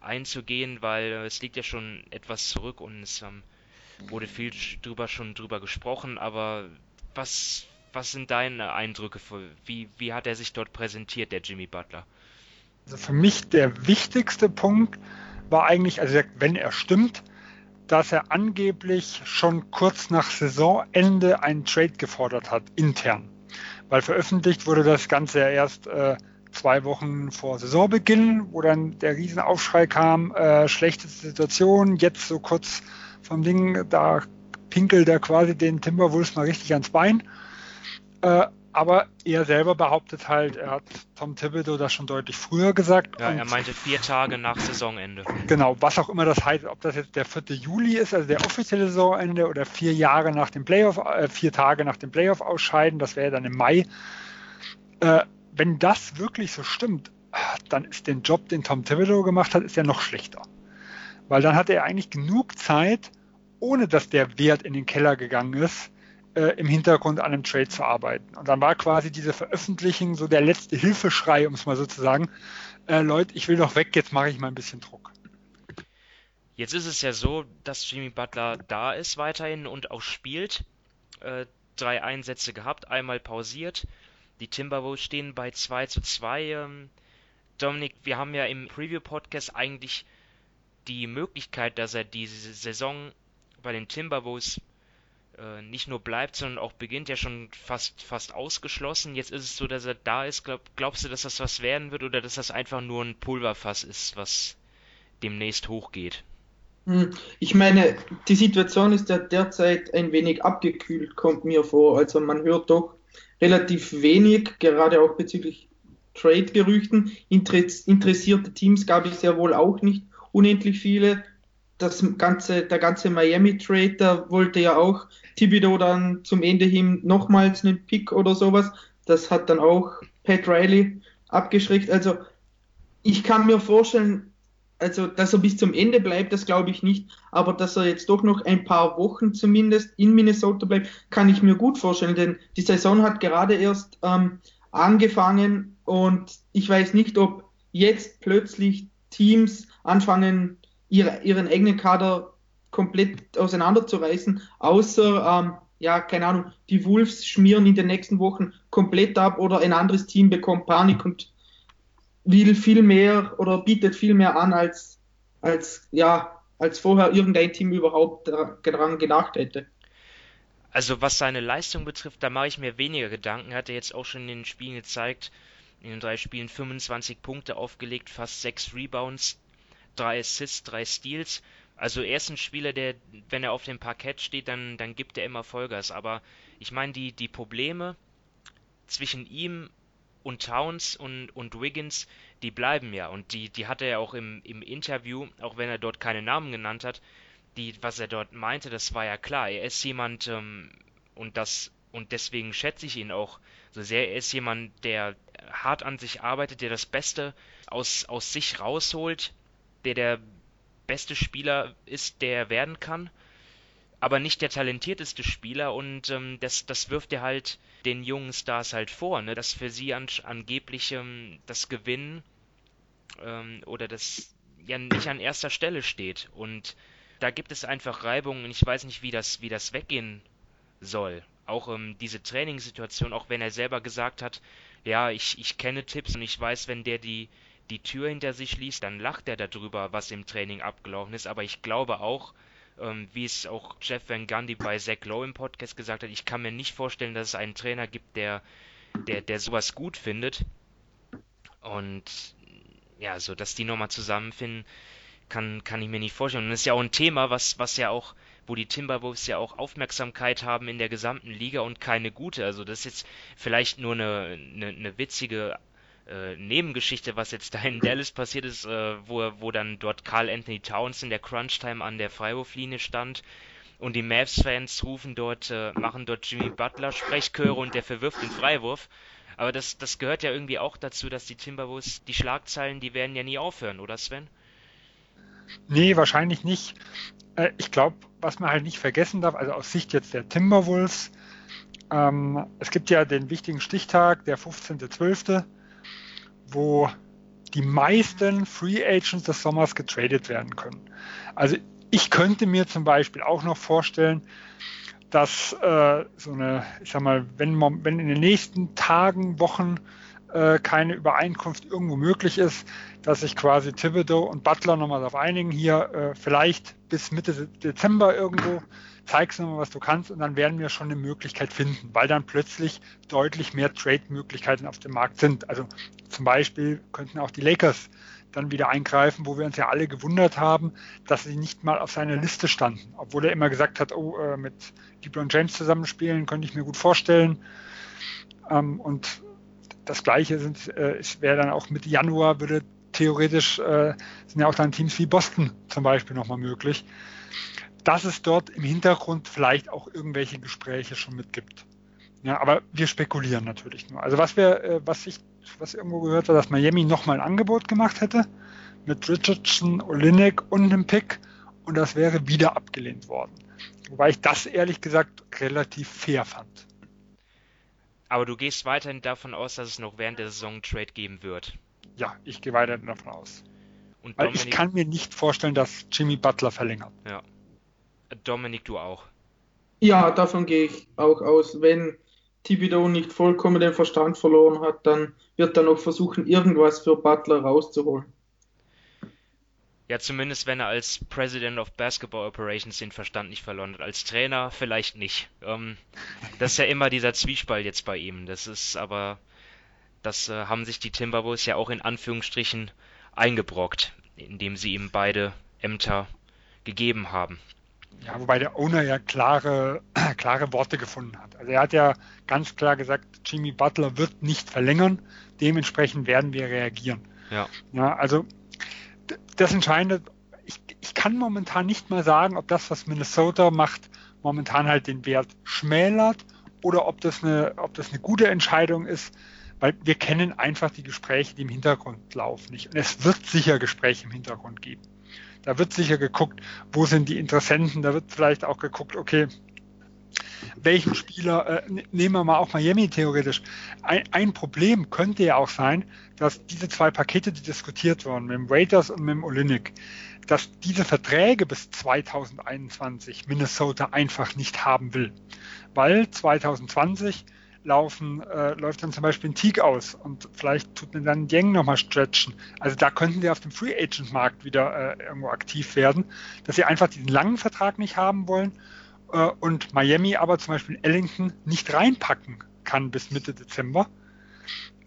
Speaker 1: einzugehen, weil es liegt ja schon etwas zurück und es ähm, wurde viel drüber schon drüber gesprochen, aber was, was sind deine Eindrücke? Für, wie, wie hat er sich dort präsentiert, der Jimmy Butler?
Speaker 2: Also für mich der wichtigste Punkt war eigentlich, also wenn er stimmt, dass er angeblich schon kurz nach Saisonende einen Trade gefordert hat, intern. Weil veröffentlicht wurde das Ganze ja erst äh, zwei Wochen vor Saisonbeginn, wo dann der Riesenaufschrei kam, äh, schlechte Situation, jetzt so kurz vom Ding, da pinkelt er quasi den Timberwolves mal richtig ans Bein. Äh, aber er selber behauptet halt, er hat Tom Thibodeau das schon deutlich früher gesagt.
Speaker 1: Ja, er meinte vier Tage nach Saisonende.
Speaker 2: Genau, was auch immer das heißt, ob das jetzt der 4. Juli ist, also der offizielle Saisonende, oder vier Jahre nach dem Playoff, äh, vier Tage nach dem Playoff ausscheiden, das wäre dann im Mai. Äh, wenn das wirklich so stimmt, dann ist der Job, den Tom Thibodeau gemacht hat, ist ja noch schlechter. Weil dann hat er eigentlich genug Zeit, ohne dass der Wert in den Keller gegangen ist, äh, im Hintergrund an einem Trade zu arbeiten. Und dann war quasi diese Veröffentlichung so der letzte Hilfeschrei, um es mal so zu sagen. Äh, Leute, ich will doch weg, jetzt mache ich mal ein bisschen Druck.
Speaker 1: Jetzt ist es ja so, dass Jimmy Butler da ist weiterhin und auch spielt. Äh, drei Einsätze gehabt, einmal pausiert. Die Timberwolves stehen bei 2 zu 2. Ähm, Dominik, wir haben ja im Preview-Podcast eigentlich die Möglichkeit, dass er diese Saison bei den Timberwolves äh, nicht nur bleibt, sondern auch beginnt, ja schon fast, fast ausgeschlossen. Jetzt ist es so, dass er da ist. Glaub, glaubst du, dass das was werden wird oder dass das einfach nur ein Pulverfass ist, was demnächst hochgeht?
Speaker 3: Hm, ich meine, die Situation ist ja derzeit ein wenig abgekühlt, kommt mir vor. Also man hört doch relativ wenig, gerade auch bezüglich Trade-Gerüchten. Interessierte Teams gab es ja wohl auch nicht unendlich viele das ganze, der ganze Miami-Trade, da wollte ja auch Thibodeau dann zum Ende hin nochmals einen Pick oder sowas. Das hat dann auch Pat Riley abgeschreckt. Also ich kann mir vorstellen, also dass er bis zum Ende bleibt, das glaube ich nicht, aber dass er jetzt doch noch ein paar Wochen zumindest in Minnesota bleibt, kann ich mir gut vorstellen, denn die Saison hat gerade erst ähm, angefangen und ich weiß nicht, ob jetzt plötzlich Teams anfangen, ihre, ihren eigenen Kader komplett auseinanderzureißen, außer, ähm, ja, keine Ahnung, die Wolves schmieren in den nächsten Wochen komplett ab oder ein anderes Team bekommt Panik und will viel mehr oder bietet viel mehr an, als, als, ja, als vorher irgendein Team überhaupt daran gedacht hätte.
Speaker 1: Also was seine Leistung betrifft, da mache ich mir weniger Gedanken. Hat er jetzt auch schon in den Spielen gezeigt. In den drei Spielen 25 Punkte aufgelegt, fast sechs Rebounds, drei Assists, drei Steals. Also er ist ein Spieler, der, wenn er auf dem Parkett steht, dann, dann gibt er immer Vollgas. Aber ich meine, die, die Probleme zwischen ihm und Towns und, und Wiggins, die bleiben ja. Und die, die hat er ja auch im, im Interview, auch wenn er dort keine Namen genannt hat, die, was er dort meinte, das war ja klar. Er ist jemand, ähm, und das, und deswegen schätze ich ihn auch so sehr. Er ist jemand, der hart an sich arbeitet, der das Beste aus, aus sich rausholt, der der beste Spieler ist, der er werden kann, aber nicht der talentierteste Spieler und ähm, das, das wirft er halt den jungen Stars halt vor, ne, dass für sie an, angeblich ähm, das Gewinnen ähm, oder das ja nicht an erster Stelle steht und da gibt es einfach Reibungen und ich weiß nicht, wie das, wie das weggehen soll. Auch ähm, diese Trainingssituation, auch wenn er selber gesagt hat, ja, ich, ich kenne Tipps und ich weiß, wenn der die, die Tür hinter sich schließt, dann lacht er darüber, was im Training abgelaufen ist. Aber ich glaube auch, ähm, wie es auch Jeff Van Gundy bei Zach Lowe im Podcast gesagt hat, ich kann mir nicht vorstellen, dass es einen Trainer gibt, der, der, der sowas gut findet. Und ja, so dass die nochmal zusammenfinden, kann, kann ich mir nicht vorstellen. Und das ist ja auch ein Thema, was, was ja auch, wo die Timberwolves ja auch Aufmerksamkeit haben in der gesamten Liga und keine gute. Also das ist jetzt vielleicht nur eine, eine, eine witzige äh, Nebengeschichte, was jetzt da in Dallas passiert ist, äh, wo, wo dann dort Carl Anthony Towns in der Crunch-Time an der Freiwurflinie stand und die Mavs-Fans rufen dort, äh, machen dort Jimmy Butler Sprechchöre und der verwirft den Freiwurf. Aber das, das gehört ja irgendwie auch dazu, dass die Timberwolves, die Schlagzeilen, die werden ja nie aufhören, oder Sven?
Speaker 2: Nee, wahrscheinlich nicht. Äh, ich glaube, was man halt nicht vergessen darf, also aus Sicht jetzt der Timberwolves, ähm, es gibt ja den wichtigen Stichtag, der 15.12., wo die meisten Free Agents des Sommers getradet werden können. Also ich könnte mir zum Beispiel auch noch vorstellen, dass äh, so eine, ich sag mal, wenn, man, wenn in den nächsten Tagen, Wochen äh, keine Übereinkunft irgendwo möglich ist, dass sich quasi Thibodeau und Butler nochmal darauf einigen, hier äh, vielleicht bis Mitte Dezember irgendwo, zeigst du mal, was du kannst und dann werden wir schon eine Möglichkeit finden, weil dann plötzlich deutlich mehr Trade-Möglichkeiten auf dem Markt sind. Also zum Beispiel könnten auch die Lakers dann wieder eingreifen, wo wir uns ja alle gewundert haben, dass sie nicht mal auf seiner Liste standen, obwohl er immer gesagt hat, oh, äh, mit LeBron James zusammenspielen könnte ich mir gut vorstellen. Ähm, und das Gleiche sind, äh, wäre dann auch mit Januar würde theoretisch äh, sind ja auch dann Teams wie Boston zum Beispiel nochmal möglich, dass es dort im Hintergrund vielleicht auch irgendwelche Gespräche schon mitgibt. Ja, aber wir spekulieren natürlich nur. Also was wir, äh, was ich, was irgendwo gehört hat, dass Miami nochmal ein Angebot gemacht hätte mit Richardson, Olinik und einem Pick und das wäre wieder abgelehnt worden. Wobei ich das ehrlich gesagt relativ fair fand.
Speaker 1: Aber du gehst weiterhin davon aus, dass es noch während der Saison einen Trade geben wird.
Speaker 2: Ja, ich gehe weiterhin davon aus. Und Weil Dominik, ich kann mir nicht vorstellen, dass Jimmy Butler verlängert.
Speaker 1: Ja. Dominik, du auch.
Speaker 3: Ja, davon gehe ich auch aus. Wenn Thibodeau nicht vollkommen den Verstand verloren hat, dann wird er noch versuchen, irgendwas für Butler rauszuholen.
Speaker 1: Ja, zumindest wenn er als President of Basketball Operations den Verstand nicht verloren hat. Als Trainer vielleicht nicht. Ähm, das ist ja immer dieser Zwiespalt jetzt bei ihm. Das ist aber, das äh, haben sich die Timberwolves ja auch in Anführungsstrichen eingebrockt, indem sie ihm beide Ämter gegeben haben.
Speaker 2: Ja, wobei der Owner ja klare, [clears throat] klare Worte gefunden hat. Also er hat ja ganz klar gesagt, Jimmy Butler wird nicht verlängern, dementsprechend werden wir reagieren.
Speaker 1: Ja.
Speaker 2: ja also das Entscheidende, ich, ich kann momentan nicht mal sagen, ob das, was Minnesota macht, momentan halt den Wert schmälert oder ob das eine, ob das eine gute Entscheidung ist, weil wir kennen einfach die Gespräche, die im Hintergrund laufen nicht. Und es wird sicher Gespräche im Hintergrund geben. Da wird sicher geguckt, wo sind die Interessenten, da wird vielleicht auch geguckt, okay, welchen Spieler, äh, nehmen wir mal auch Miami theoretisch. Ein, ein, Problem könnte ja auch sein, dass diese zwei Pakete, die diskutiert wurden, mit dem Waiters und mit dem Olinik, dass diese Verträge bis 2021 Minnesota einfach nicht haben will. Weil 2020 laufen, äh, läuft dann zum Beispiel ein Teague aus und vielleicht tut mir dann Yang nochmal stretchen. Also da könnten wir auf dem Free Agent Markt wieder äh, irgendwo aktiv werden, dass sie einfach diesen langen Vertrag nicht haben wollen äh, und Miami aber zum Beispiel Ellington nicht reinpacken kann bis Mitte Dezember.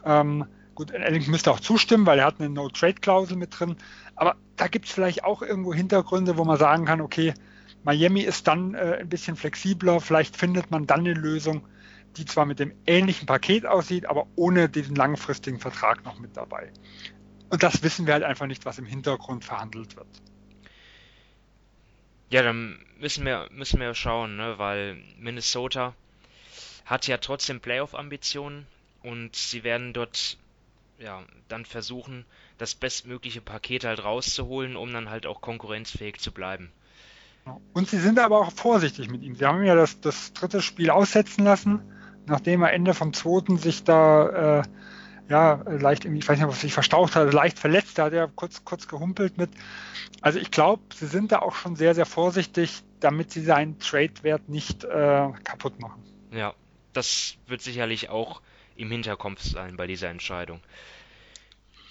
Speaker 2: Ähm, gut, Ellington müsste auch zustimmen, weil er hat eine No-Trade-Klausel mit drin. Aber da gibt es vielleicht auch irgendwo Hintergründe, wo man sagen kann, okay, Miami ist dann äh, ein bisschen flexibler, vielleicht findet man dann eine Lösung, die zwar mit dem ähnlichen Paket aussieht, aber ohne diesen langfristigen Vertrag noch mit dabei. Und das wissen wir halt einfach nicht, was im Hintergrund verhandelt wird.
Speaker 1: Ja, dann müssen wir, müssen wir schauen, ne? weil Minnesota hat ja trotzdem Playoff-Ambitionen und sie werden dort ja, dann versuchen, das bestmögliche Paket halt rauszuholen, um dann halt auch konkurrenzfähig zu bleiben.
Speaker 2: Und sie sind aber auch vorsichtig mit ihm. Sie haben ja das, das dritte Spiel aussetzen lassen, nachdem er Ende vom zweiten sich da äh, ja leicht, ich weiß nicht, ob er sich verstaucht hat, leicht verletzt, da hat er kurz, kurz gehumpelt mit. Also ich glaube, sie sind da auch schon sehr, sehr vorsichtig, damit sie seinen Trade-Wert nicht äh, kaputt machen.
Speaker 1: Ja, das wird sicherlich auch im Hinterkopf sein bei dieser Entscheidung.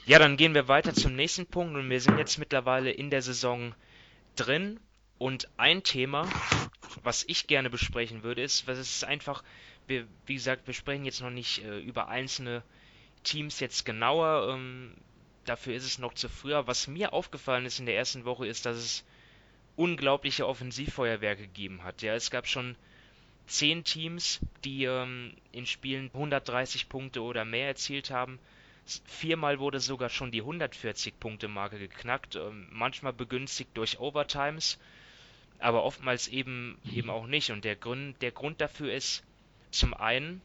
Speaker 1: Ja, dann gehen wir weiter zum nächsten Punkt und wir sind jetzt mittlerweile in der Saison drin und ein Thema, was ich gerne besprechen würde, ist, was ist einfach, wir, wie gesagt, wir sprechen jetzt noch nicht äh, über einzelne Teams jetzt genauer, ähm, dafür ist es noch zu früh. Was mir aufgefallen ist in der ersten Woche, ist, dass es unglaubliche Offensivfeuerwerke gegeben hat. Ja, es gab schon zehn Teams, die ähm, in Spielen 130 Punkte oder mehr erzielt haben. Viermal wurde sogar schon die 140-Punkte-Marke geknackt, ähm, manchmal begünstigt durch Overtimes, aber oftmals eben, eben auch nicht. Und der Grund, der Grund dafür ist zum einen,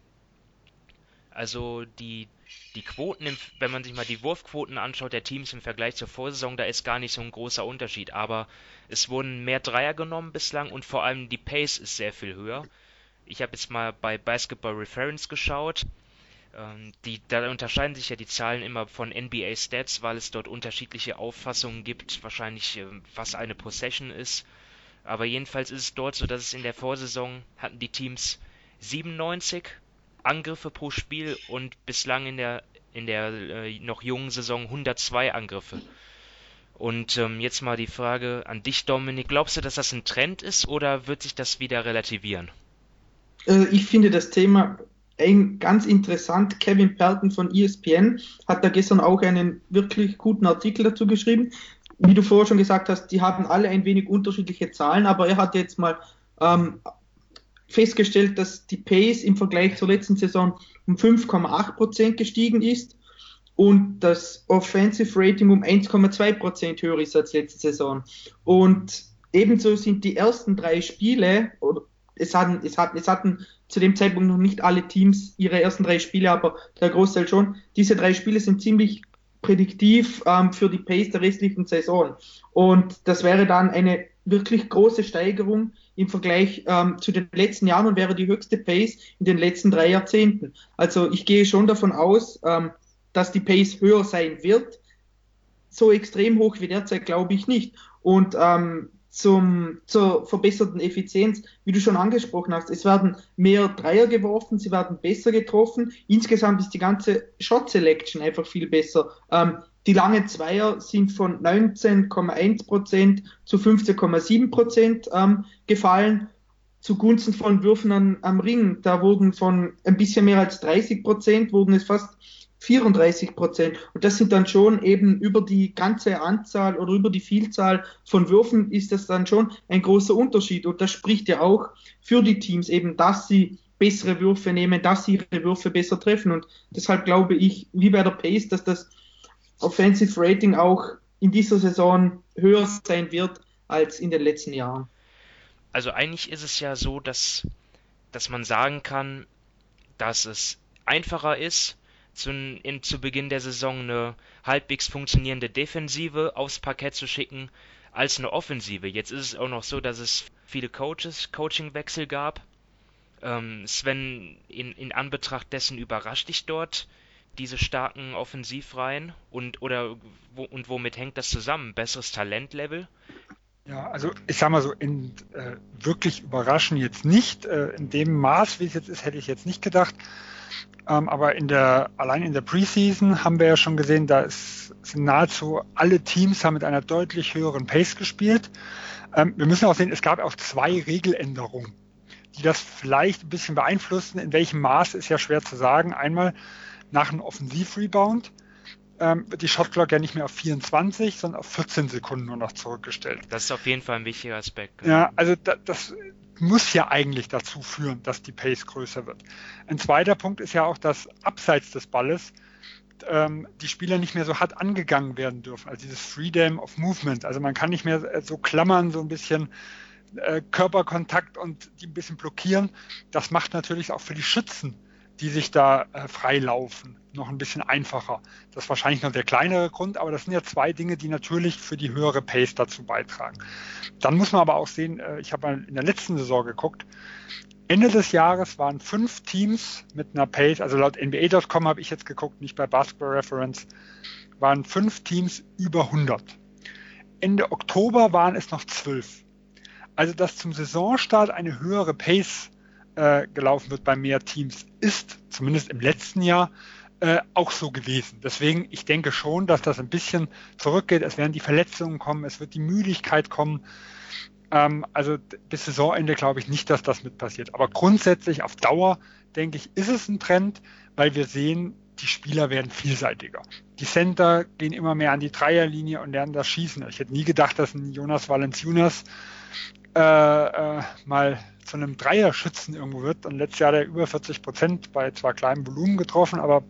Speaker 1: also die, die Quoten, im, wenn man sich mal die Wurfquoten anschaut der Teams im Vergleich zur Vorsaison, da ist gar nicht so ein großer Unterschied. Aber es wurden mehr Dreier genommen bislang und vor allem die Pace ist sehr viel höher. Ich habe jetzt mal bei Basketball Reference geschaut. Ähm, die, da unterscheiden sich ja die Zahlen immer von NBA Stats, weil es dort unterschiedliche Auffassungen gibt, wahrscheinlich äh, was eine Possession ist. Aber jedenfalls ist es dort so, dass es in der Vorsaison hatten die Teams 97 Angriffe pro Spiel und bislang in der in der äh, noch jungen Saison 102 Angriffe. Und ähm, jetzt mal die Frage an dich, Dominik. Glaubst du, dass das ein Trend ist oder wird sich das wieder relativieren?
Speaker 3: Äh, ich finde das Thema ganz interessant. Kevin Pelton von ESPN hat da gestern auch einen wirklich guten Artikel dazu geschrieben. Wie du vorher schon gesagt hast, die haben alle ein wenig unterschiedliche Zahlen, aber er hat jetzt mal ähm, festgestellt, dass die Pace im Vergleich zur letzten Saison um 5,8 Prozent gestiegen ist und das Offensive Rating um 1,2 Prozent höher ist als letzte Saison. Und ebenso sind die ersten drei Spiele, es hatten, es hatten, es hatten zu dem Zeitpunkt noch nicht alle Teams ihre ersten drei Spiele, aber der Großteil schon. Diese drei Spiele sind ziemlich prädiktiv ähm, für die Pace der restlichen Saison. Und das wäre dann eine wirklich große Steigerung im Vergleich ähm, zu den letzten Jahren und wäre die höchste Pace in den letzten drei Jahrzehnten. Also ich gehe schon davon aus, ähm, dass die Pace höher sein wird. So extrem hoch wie derzeit glaube ich nicht. Und ähm, zum, zur verbesserten Effizienz, wie du schon angesprochen hast. Es werden mehr Dreier geworfen, sie werden besser getroffen. Insgesamt ist die ganze Shot Selection einfach viel besser. Ähm, die langen Zweier sind von 19,1% zu 15,7% ähm, gefallen zugunsten von Würfen an, am Ring. Da wurden von ein bisschen mehr als 30% wurden es fast 34 Prozent. Und das sind dann schon eben über die ganze Anzahl oder über die Vielzahl von Würfen ist das dann schon ein großer Unterschied. Und das spricht ja auch für die Teams eben, dass sie bessere Würfe nehmen, dass sie ihre Würfe besser treffen. Und deshalb glaube ich, wie bei der Pace, dass das Offensive Rating auch in dieser Saison höher sein wird als in den letzten Jahren.
Speaker 1: Also eigentlich ist es ja so, dass, dass man sagen kann, dass es einfacher ist, zu, in, zu Beginn der Saison eine halbwegs funktionierende Defensive aufs Parkett zu schicken als eine Offensive. Jetzt ist es auch noch so, dass es viele Coaches, Coachingwechsel gab. Ähm, Sven, in, in Anbetracht dessen überrascht dich dort diese starken Offensivreihen und oder wo, und womit hängt das zusammen? Besseres Talentlevel?
Speaker 2: Ja, also ich sag mal so, in, äh, wirklich überraschen jetzt nicht. Äh, in dem Maß, wie es jetzt ist, hätte ich jetzt nicht gedacht. Ähm, aber in der, allein in der Preseason haben wir ja schon gesehen, da sind nahezu alle Teams haben mit einer deutlich höheren Pace gespielt. Ähm, wir müssen auch sehen, es gab auch zwei Regeländerungen, die das vielleicht ein bisschen beeinflussen. In welchem Maß ist ja schwer zu sagen. Einmal nach einem Offensivrebound ähm, wird die Shotclock ja nicht mehr auf 24, sondern auf 14 Sekunden nur noch zurückgestellt.
Speaker 1: Das ist auf jeden Fall ein wichtiger Aspekt.
Speaker 2: Ja, also da, das muss ja eigentlich dazu führen, dass die Pace größer wird. Ein zweiter Punkt ist ja auch, dass abseits des Balles ähm, die Spieler nicht mehr so hart angegangen werden dürfen. Also dieses Freedom of Movement. Also man kann nicht mehr äh, so klammern, so ein bisschen äh, Körperkontakt und die ein bisschen blockieren. Das macht natürlich auch für die Schützen, die sich da äh, frei noch ein bisschen einfacher. Das ist wahrscheinlich noch der kleinere Grund, aber das sind ja zwei Dinge, die natürlich für die höhere Pace dazu beitragen. Dann muss man aber auch sehen, äh, ich habe mal in der letzten Saison geguckt, Ende des Jahres waren fünf Teams mit einer Pace, also laut NBA.com habe ich jetzt geguckt, nicht bei Basketball Reference, waren fünf Teams über 100. Ende Oktober waren es noch zwölf. Also dass zum Saisonstart eine höhere Pace äh, gelaufen wird bei mehr Teams, ist zumindest im letzten Jahr äh, auch so gewesen. Deswegen, ich denke schon, dass das ein bisschen zurückgeht. Es werden die Verletzungen kommen, es wird die Müdigkeit kommen. Ähm, also bis Saisonende glaube ich nicht, dass das mit passiert. Aber grundsätzlich auf Dauer, denke ich, ist es ein Trend, weil wir sehen, die Spieler werden vielseitiger. Die Center gehen immer mehr an die Dreierlinie und lernen das Schießen. Ich hätte nie gedacht, dass ein Jonas Valenciunas äh, äh, mal zu einem Dreierschützen irgendwo wird. Und letztes Jahr hat er über 40 Prozent bei zwar kleinem Volumen getroffen, aber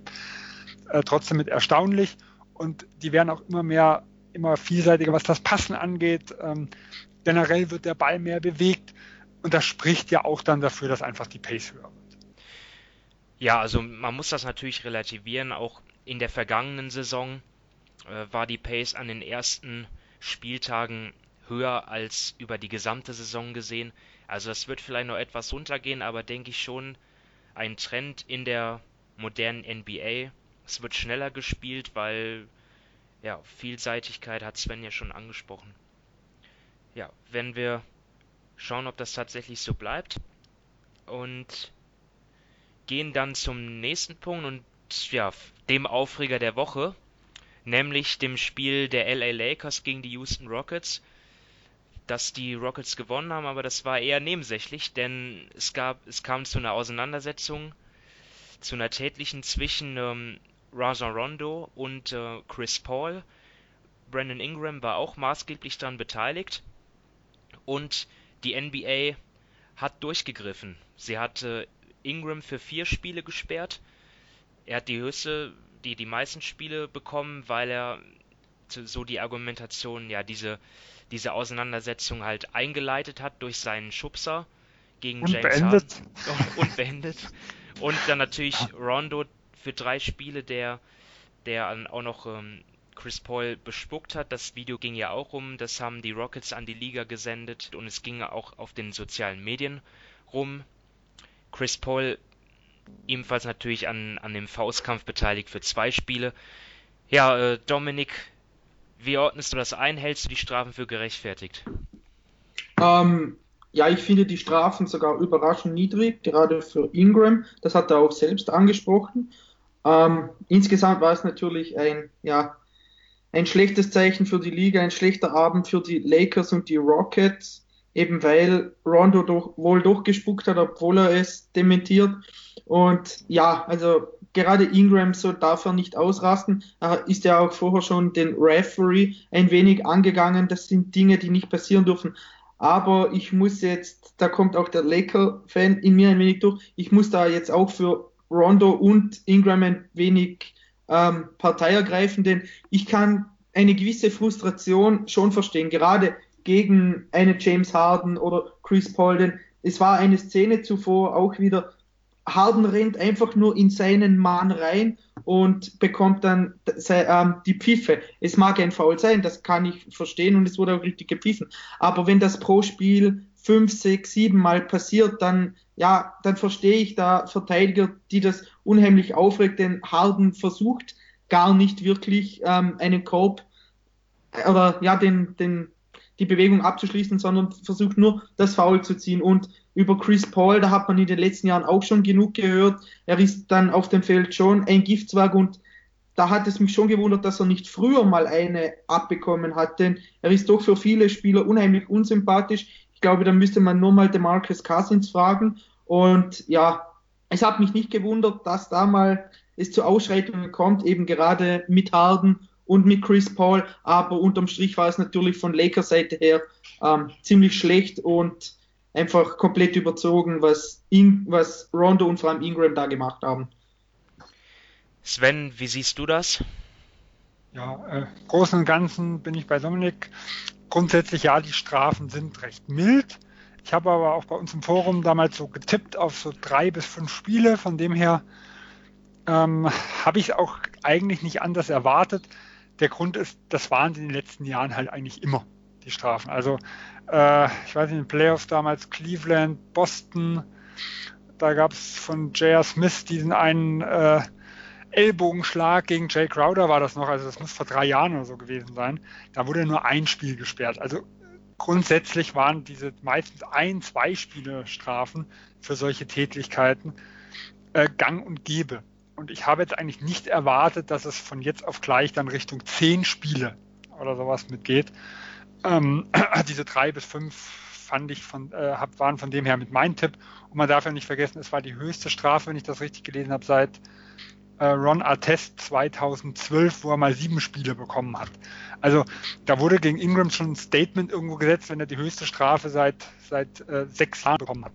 Speaker 2: äh, trotzdem mit erstaunlich. Und die werden auch immer mehr, immer vielseitiger, was das Passen angeht. Ähm, generell wird der Ball mehr bewegt. Und das spricht ja auch dann dafür, dass einfach die Pace höher wird.
Speaker 1: Ja, also man muss das natürlich relativieren. Auch in der vergangenen Saison äh, war die Pace an den ersten Spieltagen höher als über die gesamte Saison gesehen. Also das wird vielleicht noch etwas runtergehen, aber denke ich schon ein Trend in der modernen NBA. Es wird schneller gespielt, weil ja, Vielseitigkeit hat Sven ja schon angesprochen. Ja, wenn wir schauen, ob das tatsächlich so bleibt und gehen dann zum nächsten Punkt und ja, dem Aufreger der Woche, nämlich dem Spiel der LA Lakers gegen die Houston Rockets dass die Rockets gewonnen haben, aber das war eher nebensächlich, denn es gab, es kam zu einer Auseinandersetzung, zu einer tätlichen zwischen ähm, Rajon Rondo und äh, Chris Paul. Brandon Ingram war auch maßgeblich daran beteiligt und die NBA hat durchgegriffen. Sie hat äh, Ingram für vier Spiele gesperrt. Er hat die höchste, die die meisten Spiele bekommen, weil er so die Argumentation, ja, diese diese Auseinandersetzung halt eingeleitet hat durch seinen Schubser gegen
Speaker 2: und
Speaker 1: James
Speaker 2: beendet.
Speaker 1: Harden [laughs] und beendet. Und dann natürlich Rondo für drei Spiele, der, der auch noch ähm, Chris Paul bespuckt hat. Das Video ging ja auch rum, das haben die Rockets an die Liga gesendet und es ging auch auf den sozialen Medien rum. Chris Paul ebenfalls natürlich an, an dem Faustkampf beteiligt für zwei Spiele. Ja, äh, Dominik, wie ordnest du das ein? Hältst du die Strafen für gerechtfertigt?
Speaker 3: Ähm, ja, ich finde die Strafen sogar überraschend niedrig, gerade für Ingram. Das hat er auch selbst angesprochen. Ähm, insgesamt war es natürlich ein, ja, ein schlechtes Zeichen für die Liga, ein schlechter Abend für die Lakers und die Rockets, eben weil Rondo doch, wohl durchgespuckt hat, obwohl er es dementiert. Und ja, also gerade Ingram so darf er nicht ausrasten. Er ist ja auch vorher schon den Referee ein wenig angegangen. Das sind Dinge, die nicht passieren dürfen. Aber ich muss jetzt, da kommt auch der Laker-Fan in mir ein wenig durch. Ich muss da jetzt auch für Rondo und Ingram ein wenig ähm, Partei ergreifen, denn ich kann eine gewisse Frustration schon verstehen, gerade gegen eine James Harden oder Chris Paul, denn es war eine Szene zuvor auch wieder, Harden rennt einfach nur in seinen Mann rein und bekommt dann ähm, die Pfiffe. Es mag ein Foul sein, das kann ich verstehen und es wurde auch richtig gepfiffen. Aber wenn das pro Spiel fünf, sechs, sieben Mal passiert, dann ja, dann verstehe ich da Verteidiger, die das unheimlich aufregt, denn Harden versucht gar nicht wirklich ähm, einen Korb oder ja den den die Bewegung abzuschließen, sondern versucht nur das Foul zu ziehen. Und über Chris Paul, da hat man in den letzten Jahren auch schon genug gehört. Er ist dann auf dem Feld schon ein Giftzwerg und da hat es mich schon gewundert, dass er nicht früher mal eine abbekommen hat, denn er ist doch für viele Spieler unheimlich unsympathisch. Ich glaube, da müsste man nur mal den Marcus Cousins fragen. Und ja, es hat mich nicht gewundert, dass da mal es zu Ausschreitungen kommt, eben gerade mit Harden und mit Chris Paul, aber unterm Strich war es natürlich von Lakers Seite her ähm, ziemlich schlecht und einfach komplett überzogen, was, In was Rondo und vor allem Ingram da gemacht haben.
Speaker 1: Sven, wie siehst du das?
Speaker 2: Ja, äh, Großen und Ganzen bin ich bei Dominik. Grundsätzlich ja, die Strafen sind recht mild. Ich habe aber auch bei uns im Forum damals so getippt auf so drei bis fünf Spiele. Von dem her ähm, habe ich auch eigentlich nicht anders erwartet. Der Grund ist, das waren in den letzten Jahren halt eigentlich immer die Strafen. Also äh, ich weiß nicht, in den Playoffs damals Cleveland, Boston, da gab es von J.R. Smith diesen einen äh, Ellbogenschlag gegen Jay Crowder war das noch, also das muss vor drei Jahren oder so gewesen sein. Da wurde nur ein Spiel gesperrt. Also grundsätzlich waren diese meistens ein, zwei Spiele Strafen für solche Tätigkeiten äh, gang und gäbe. Und ich habe jetzt eigentlich nicht erwartet, dass es von jetzt auf gleich dann Richtung zehn Spiele oder sowas mitgeht. Ähm, [clears throat] diese drei bis fünf fand ich von, äh, waren von dem her mit meinem Tipp. Und man darf ja nicht vergessen, es war die höchste Strafe, wenn ich das richtig gelesen habe, seit äh, Ron Artest 2012, wo er mal sieben Spiele bekommen hat. Also da wurde gegen Ingram schon ein Statement irgendwo gesetzt, wenn er die höchste Strafe seit, seit äh, sechs Jahren bekommen hat.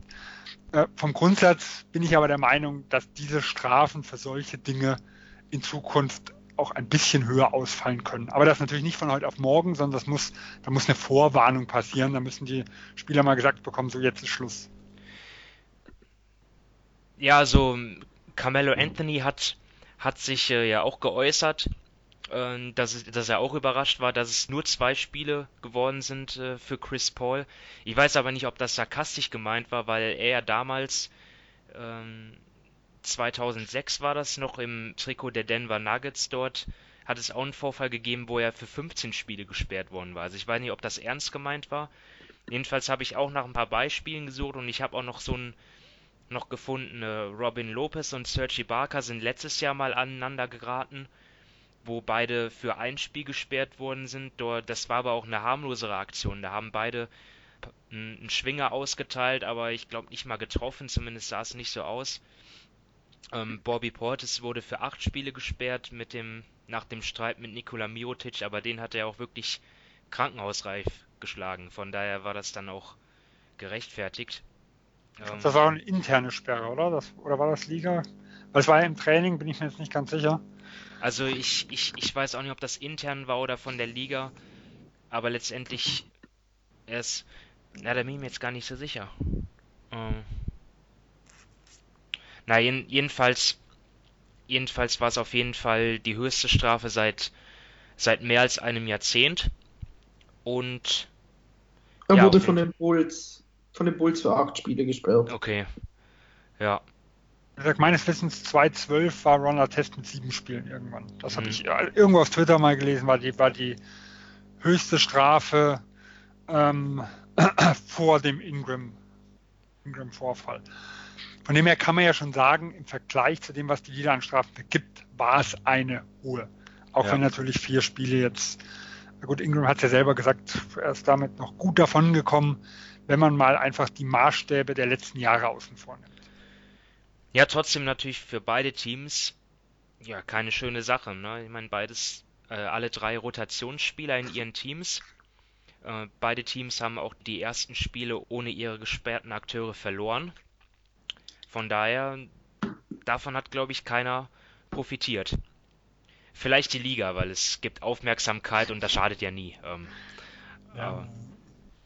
Speaker 2: Äh, vom Grundsatz bin ich aber der Meinung, dass diese Strafen für solche Dinge in Zukunft auch ein bisschen höher ausfallen können. Aber das natürlich nicht von heute auf morgen, sondern das muss, da muss eine Vorwarnung passieren. Da müssen die Spieler mal gesagt bekommen, so jetzt ist Schluss.
Speaker 1: Ja, also Carmelo Anthony hat, hat sich äh, ja auch geäußert, äh, dass, dass er auch überrascht war, dass es nur zwei Spiele geworden sind äh, für Chris Paul. Ich weiß aber nicht, ob das sarkastisch gemeint war, weil er ja damals ähm, 2006 war das noch im Trikot der Denver Nuggets dort, hat es auch einen Vorfall gegeben, wo er für 15 Spiele gesperrt worden war. Also ich weiß nicht, ob das ernst gemeint war. Jedenfalls habe ich auch nach ein paar Beispielen gesucht und ich habe auch noch so ein noch gefunden, Robin Lopez und Sergi Barker sind letztes Jahr mal aneinander geraten, wo beide für ein Spiel gesperrt worden sind. Das war aber auch eine harmlosere Aktion. Da haben beide einen Schwinger ausgeteilt, aber ich glaube nicht mal getroffen, zumindest sah es nicht so aus. Ähm, Bobby Portis wurde für acht Spiele gesperrt mit dem, nach dem Streit mit Nikola Mirotic, aber den hat er auch wirklich krankenhausreif geschlagen. Von daher war das dann auch gerechtfertigt.
Speaker 2: Ähm, das war auch eine interne Sperre, oder? Das, oder war das Liga? Weil es war ja im Training, bin ich mir jetzt nicht ganz sicher.
Speaker 1: Also ich, ich, ich weiß auch nicht, ob das intern war oder von der Liga, aber letztendlich er ist, na, da bin ich mir jetzt gar nicht so sicher. Ähm, na, jeden, jedenfalls, jedenfalls war es auf jeden Fall die höchste Strafe seit, seit mehr als einem Jahrzehnt. Und.
Speaker 3: Er ja, wurde von den Bulls, von den Bulls für acht Spiele gesperrt.
Speaker 1: Okay. Ja.
Speaker 2: Ich sag, meines Wissens 2012 war Ron Test mit sieben Spielen irgendwann. Das habe mhm. ich irgendwo auf Twitter mal gelesen, war die, war die höchste Strafe ähm, [clears throat] vor dem Ingram, Ingram-Vorfall. Von dem her kann man ja schon sagen, im Vergleich zu dem, was die Liga an Strafen gibt, war es eine hohe. Auch ja. wenn natürlich vier Spiele jetzt, gut, Ingram hat es ja selber gesagt, er ist damit noch gut davon gekommen, wenn man mal einfach die Maßstäbe der letzten Jahre außen vor nimmt.
Speaker 1: Ja, trotzdem natürlich für beide Teams ja keine schöne Sache. Ne? Ich meine, beides, äh, alle drei Rotationsspieler in ihren Teams. Äh, beide Teams haben auch die ersten Spiele ohne ihre gesperrten Akteure verloren. Von daher, davon hat, glaube ich, keiner profitiert. Vielleicht die Liga, weil es gibt Aufmerksamkeit und das schadet ja nie. Ähm,
Speaker 2: ja.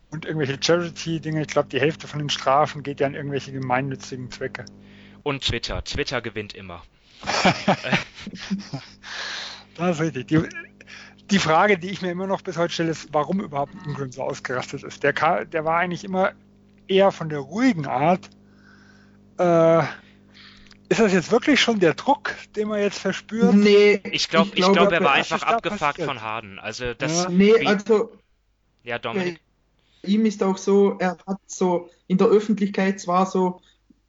Speaker 2: Und irgendwelche Charity-Dinge, ich glaube, die Hälfte von den Strafen geht ja an irgendwelche gemeinnützigen Zwecke.
Speaker 1: Und Twitter. Twitter gewinnt immer. [laughs]
Speaker 2: das ist richtig. Die, die, Frage, die ich mir immer noch bis heute stelle, ist, warum überhaupt Ingram so ausgerastet ist. Der, der war eigentlich immer eher von der ruhigen Art äh, ist das jetzt wirklich schon der Druck, den man jetzt verspürt?
Speaker 1: Nee, ich, glaub, ich, ich glaube, er war einfach abgefuckt von Harden. Also das.
Speaker 3: Ja. Nee, also. Ja, Dominik. Bei ihm ist auch so, er hat so in der Öffentlichkeit zwar so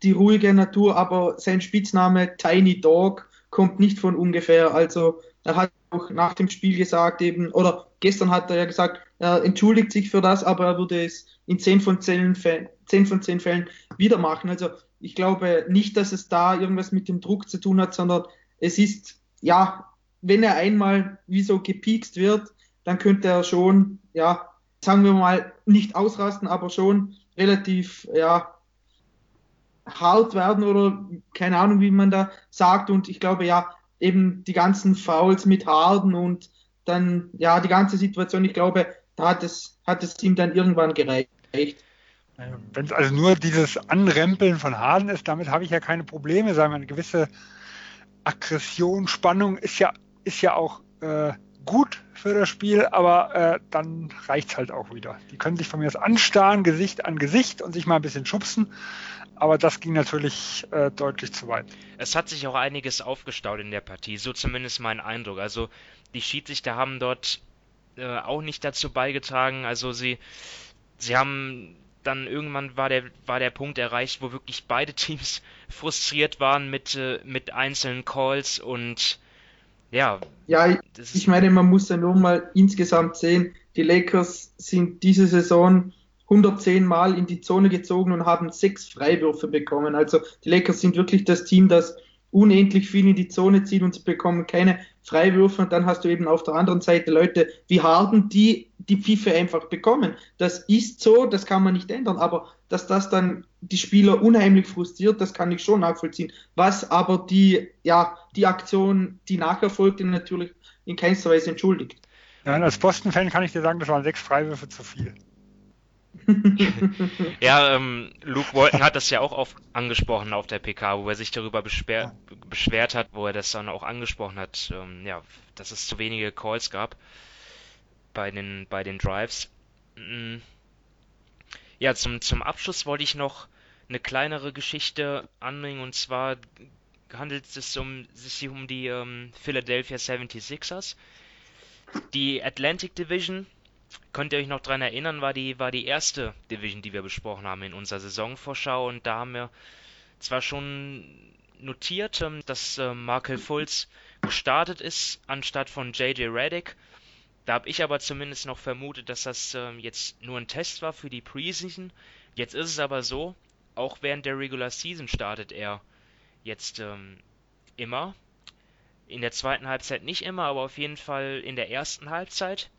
Speaker 3: die ruhige Natur, aber sein Spitzname Tiny Dog kommt nicht von ungefähr. Also er hat auch nach dem Spiel gesagt eben, oder gestern hat er ja gesagt, er entschuldigt sich für das, aber er würde es in 10 von 10 Fällen, 10 von 10 Fällen wieder machen. Also ich glaube nicht, dass es da irgendwas mit dem Druck zu tun hat, sondern es ist, ja, wenn er einmal wie so gepiekst wird, dann könnte er schon, ja, sagen wir mal, nicht ausrasten, aber schon relativ, ja, hart werden oder keine Ahnung, wie man da sagt. Und ich glaube, ja, eben die ganzen Fouls mit Harden und dann, ja, die ganze Situation, ich glaube, da hat es, hat es ihm dann irgendwann gereicht.
Speaker 2: Wenn es also nur dieses Anrempeln von Harden ist, damit habe ich ja keine Probleme, sagen wir, eine gewisse Aggression, Spannung ist ja, ist ja auch äh, gut für das Spiel, aber äh, dann reicht es halt auch wieder. Die können sich von mir aus anstarren, Gesicht an Gesicht und sich mal ein bisschen schubsen, aber das ging natürlich äh, deutlich zu weit.
Speaker 1: Es hat sich auch einiges aufgestaut in der Partie, so zumindest mein Eindruck. Also die Schiedsrichter haben dort äh, auch nicht dazu beigetragen. Also sie, sie haben dann irgendwann war der, war der Punkt erreicht, wo wirklich beide [laughs] Teams frustriert waren mit, äh, mit einzelnen Calls und ja.
Speaker 3: Ja, ich meine, man muss ja nur mal insgesamt sehen, die Lakers sind diese Saison 110 Mal in die Zone gezogen und haben sechs Freiwürfe bekommen. Also die Lakers sind wirklich das Team, das unendlich viel in die Zone zieht und sie bekommen keine Freiwürfe und dann hast du eben auf der anderen Seite Leute wie Harden, die die Pfiffe einfach bekommen. Das ist so, das kann man nicht ändern, aber dass das dann die Spieler unheimlich frustriert, das kann ich schon nachvollziehen. Was aber die, ja, die Aktion, die nachher folgte, natürlich in keinster Weise entschuldigt.
Speaker 2: Ja, als Boston-Fan kann ich dir sagen, das waren sechs Freiwürfe zu viel. [laughs]
Speaker 1: ja, ähm, Luke Walton hat das ja auch auf, angesprochen auf der PK, wo er sich darüber beschwer, beschwert hat, wo er das dann auch angesprochen hat, ähm, ja, dass es zu wenige Calls gab bei den, bei den Drives. Mm. Ja, zum, zum Abschluss wollte ich noch eine kleinere Geschichte anbringen und zwar handelt es um, sich um die ähm, Philadelphia 76ers. Die Atlantic Division Könnt ihr euch noch dran erinnern, war die, war die erste Division, die wir besprochen haben in unserer Saisonvorschau und da haben wir zwar schon notiert, ähm, dass äh, Markel Fultz gestartet ist anstatt von JJ Reddick. Da habe ich aber zumindest noch vermutet, dass das ähm, jetzt nur ein Test war für die Preseason. Jetzt ist es aber so, auch während der Regular Season startet er jetzt ähm, immer. In der zweiten Halbzeit nicht immer, aber auf jeden Fall in der ersten Halbzeit.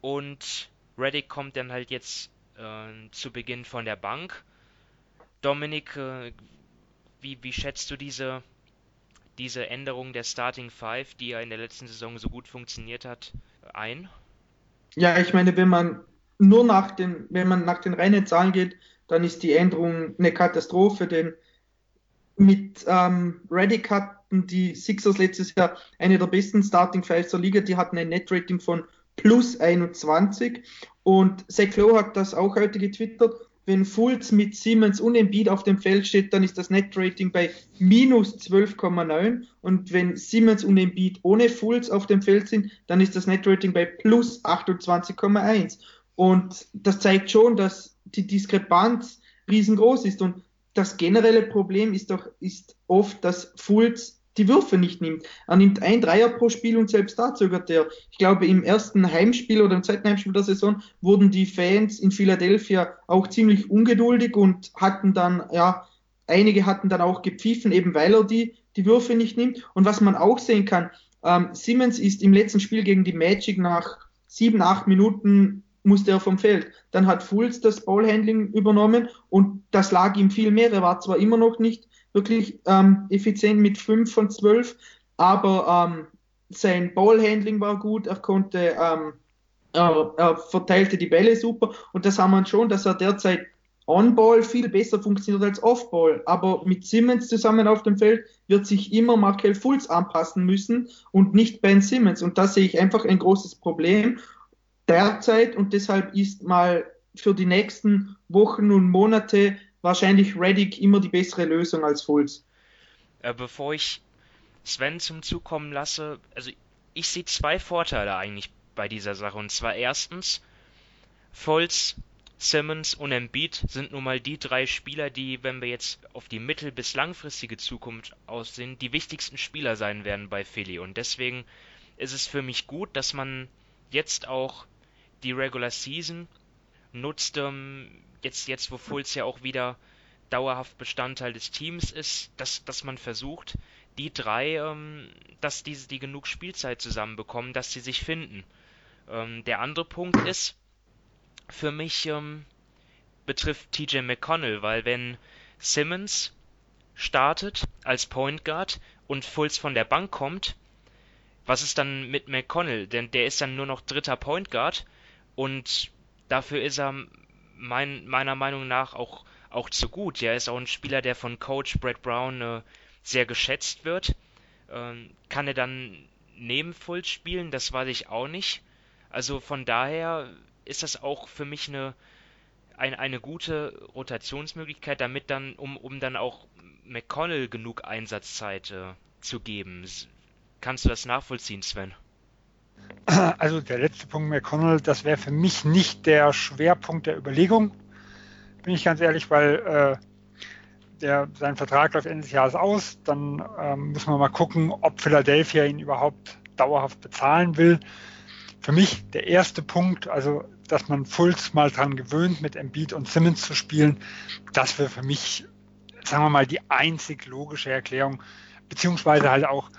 Speaker 1: Und Reddick kommt dann halt jetzt äh, zu Beginn von der Bank. Dominik, äh, wie, wie schätzt du diese, diese Änderung der Starting Five, die ja in der letzten Saison so gut funktioniert hat, ein?
Speaker 3: Ja, ich meine, wenn man nur nach den, wenn man nach den reinen Zahlen geht, dann ist die Änderung eine Katastrophe, denn mit ähm, Reddick hatten die Sixers letztes Jahr eine der besten Starting Fives der Liga, die hatten ein Net-Rating von plus 21. Und Zach Lowe hat das auch heute getwittert. Wenn Fultz mit Siemens und Embiid auf dem Feld steht, dann ist das Net-Rating bei minus 12,9. Und wenn Siemens und Embiid ohne Fultz auf dem Feld sind, dann ist das Net-Rating bei plus 28,1. Und das zeigt schon, dass die Diskrepanz riesengroß ist. Und das generelle Problem ist doch ist oft, dass Fultz die Würfe nicht nimmt. Er nimmt ein Dreier pro Spiel und selbst da zögert er. Ich glaube, im ersten Heimspiel oder im zweiten Heimspiel der Saison wurden die Fans in Philadelphia auch ziemlich ungeduldig und hatten dann, ja, einige hatten dann auch gepfiffen, eben weil er die, die Würfe nicht nimmt. Und was man auch sehen kann, ähm, Simmons ist im letzten Spiel gegen die Magic nach sieben, acht Minuten musste er vom Feld. Dann hat Fulz das Ballhandling übernommen und das lag ihm viel mehr. Er war zwar immer noch nicht wirklich ähm, effizient mit 5 von 12, aber ähm, sein Ballhandling war gut, er konnte, ähm, er, er, verteilte die Bälle super und das haben wir schon, dass er derzeit On-Ball viel besser funktioniert als Off-Ball. Aber mit Simmons zusammen auf dem Feld wird sich immer Markel Fultz anpassen müssen und nicht Ben Simmons. Und da sehe ich einfach ein großes Problem derzeit und deshalb ist mal für die nächsten Wochen und Monate wahrscheinlich Reddick immer die bessere Lösung als Fultz.
Speaker 1: Äh, bevor ich Sven zum Zug kommen lasse, also ich sehe zwei Vorteile eigentlich bei dieser Sache. Und zwar erstens, Fultz, Simmons und Embiid sind nun mal die drei Spieler, die, wenn wir jetzt auf die mittel- bis langfristige Zukunft aussehen, die wichtigsten Spieler sein werden bei Philly. Und deswegen ist es für mich gut, dass man jetzt auch die Regular Season nutzt, ähm, jetzt, jetzt wo Fulz ja auch wieder dauerhaft Bestandteil des Teams ist, dass, dass man versucht, die drei, ähm, dass diese die genug Spielzeit zusammenbekommen, dass sie sich finden. Ähm, der andere Punkt ist, für mich ähm, betrifft TJ McConnell, weil wenn Simmons startet als Point Guard und Fulz von der Bank kommt, was ist dann mit McConnell? Denn der ist dann nur noch dritter Point Guard und dafür ist er mein, meiner Meinung nach auch, auch zu gut. Er ist auch ein Spieler, der von Coach Brad Brown äh, sehr geschätzt wird. Ähm, kann er dann neben Fultz spielen? Das weiß ich auch nicht. Also von daher ist das auch für mich eine, eine, eine gute Rotationsmöglichkeit, damit dann, um, um dann auch McConnell genug Einsatzzeit äh, zu geben. Kannst du das nachvollziehen, Sven? [clears throat]
Speaker 2: Also der letzte Punkt McConnell, das wäre für mich nicht der Schwerpunkt der Überlegung, bin ich ganz ehrlich, weil äh, der, sein Vertrag läuft Ende des Jahres aus. Dann ähm, müssen wir mal gucken, ob Philadelphia ihn überhaupt dauerhaft bezahlen will. Für mich der erste Punkt, also dass man Fultz mal dran gewöhnt, mit Embiid und Simmons zu spielen, das wäre für mich, sagen wir mal, die einzig logische Erklärung, beziehungsweise halt auch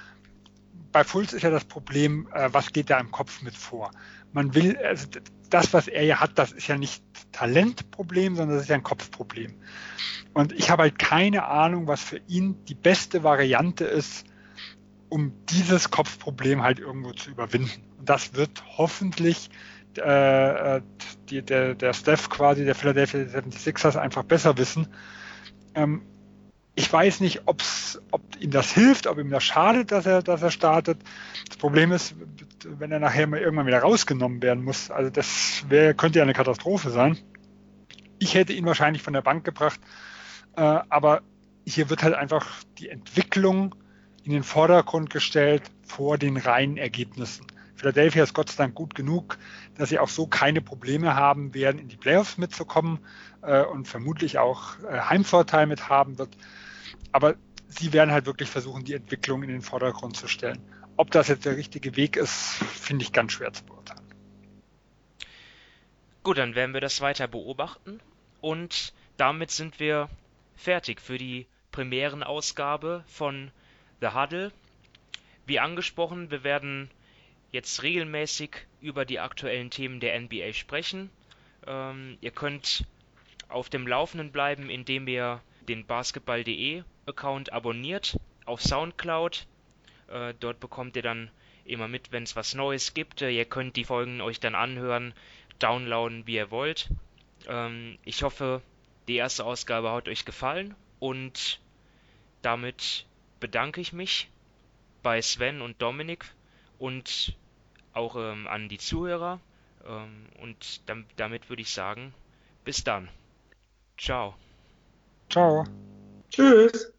Speaker 2: bei Fultz ist ja das Problem, äh, was geht da im Kopf mit vor? Man will, also das, was er ja hat, das ist ja nicht Talentproblem, sondern das ist ja ein Kopfproblem. Und ich habe halt keine Ahnung, was für ihn die beste Variante ist, um dieses Kopfproblem halt irgendwo zu überwinden. Und das wird hoffentlich äh, äh die, der, der Steph quasi der Philadelphia 76ers einfach besser wissen. Ähm, ich weiß nicht, ob's, ob ihm das hilft, ob ihm das schadet, dass er, dass er startet. Das Problem ist, wenn er nachher mal irgendwann wieder rausgenommen werden muss, also das wär, könnte ja eine Katastrophe sein. Ich hätte ihn wahrscheinlich von der Bank gebracht, äh, aber hier wird halt einfach die Entwicklung in den Vordergrund gestellt vor den reinen Ergebnissen. Philadelphia ist Gott sei Dank gut genug, dass sie auch so keine Probleme haben werden, in die Playoffs mitzukommen äh, und vermutlich auch äh, Heimvorteil mit haben wird aber sie werden halt wirklich versuchen, die Entwicklung in den Vordergrund zu stellen. Ob das jetzt der richtige Weg ist, finde ich ganz schwer zu beurteilen.
Speaker 1: Gut, dann werden wir das weiter beobachten und damit sind wir fertig für die Premierenausgabe von The Huddle. Wie angesprochen, wir werden jetzt regelmäßig über die aktuellen Themen der NBA sprechen. Ähm, ihr könnt auf dem Laufenden bleiben, indem ihr den basketball.de Account abonniert auf Soundcloud. Äh, dort bekommt ihr dann immer mit, wenn es was Neues gibt. Äh, ihr könnt die Folgen euch dann anhören, downloaden, wie ihr wollt. Ähm, ich hoffe, die erste Ausgabe hat euch gefallen und damit bedanke ich mich bei Sven und Dominik und auch ähm, an die Zuhörer. Ähm, und damit würde ich sagen, bis dann. Ciao.
Speaker 2: Ciao.
Speaker 3: Tschüss.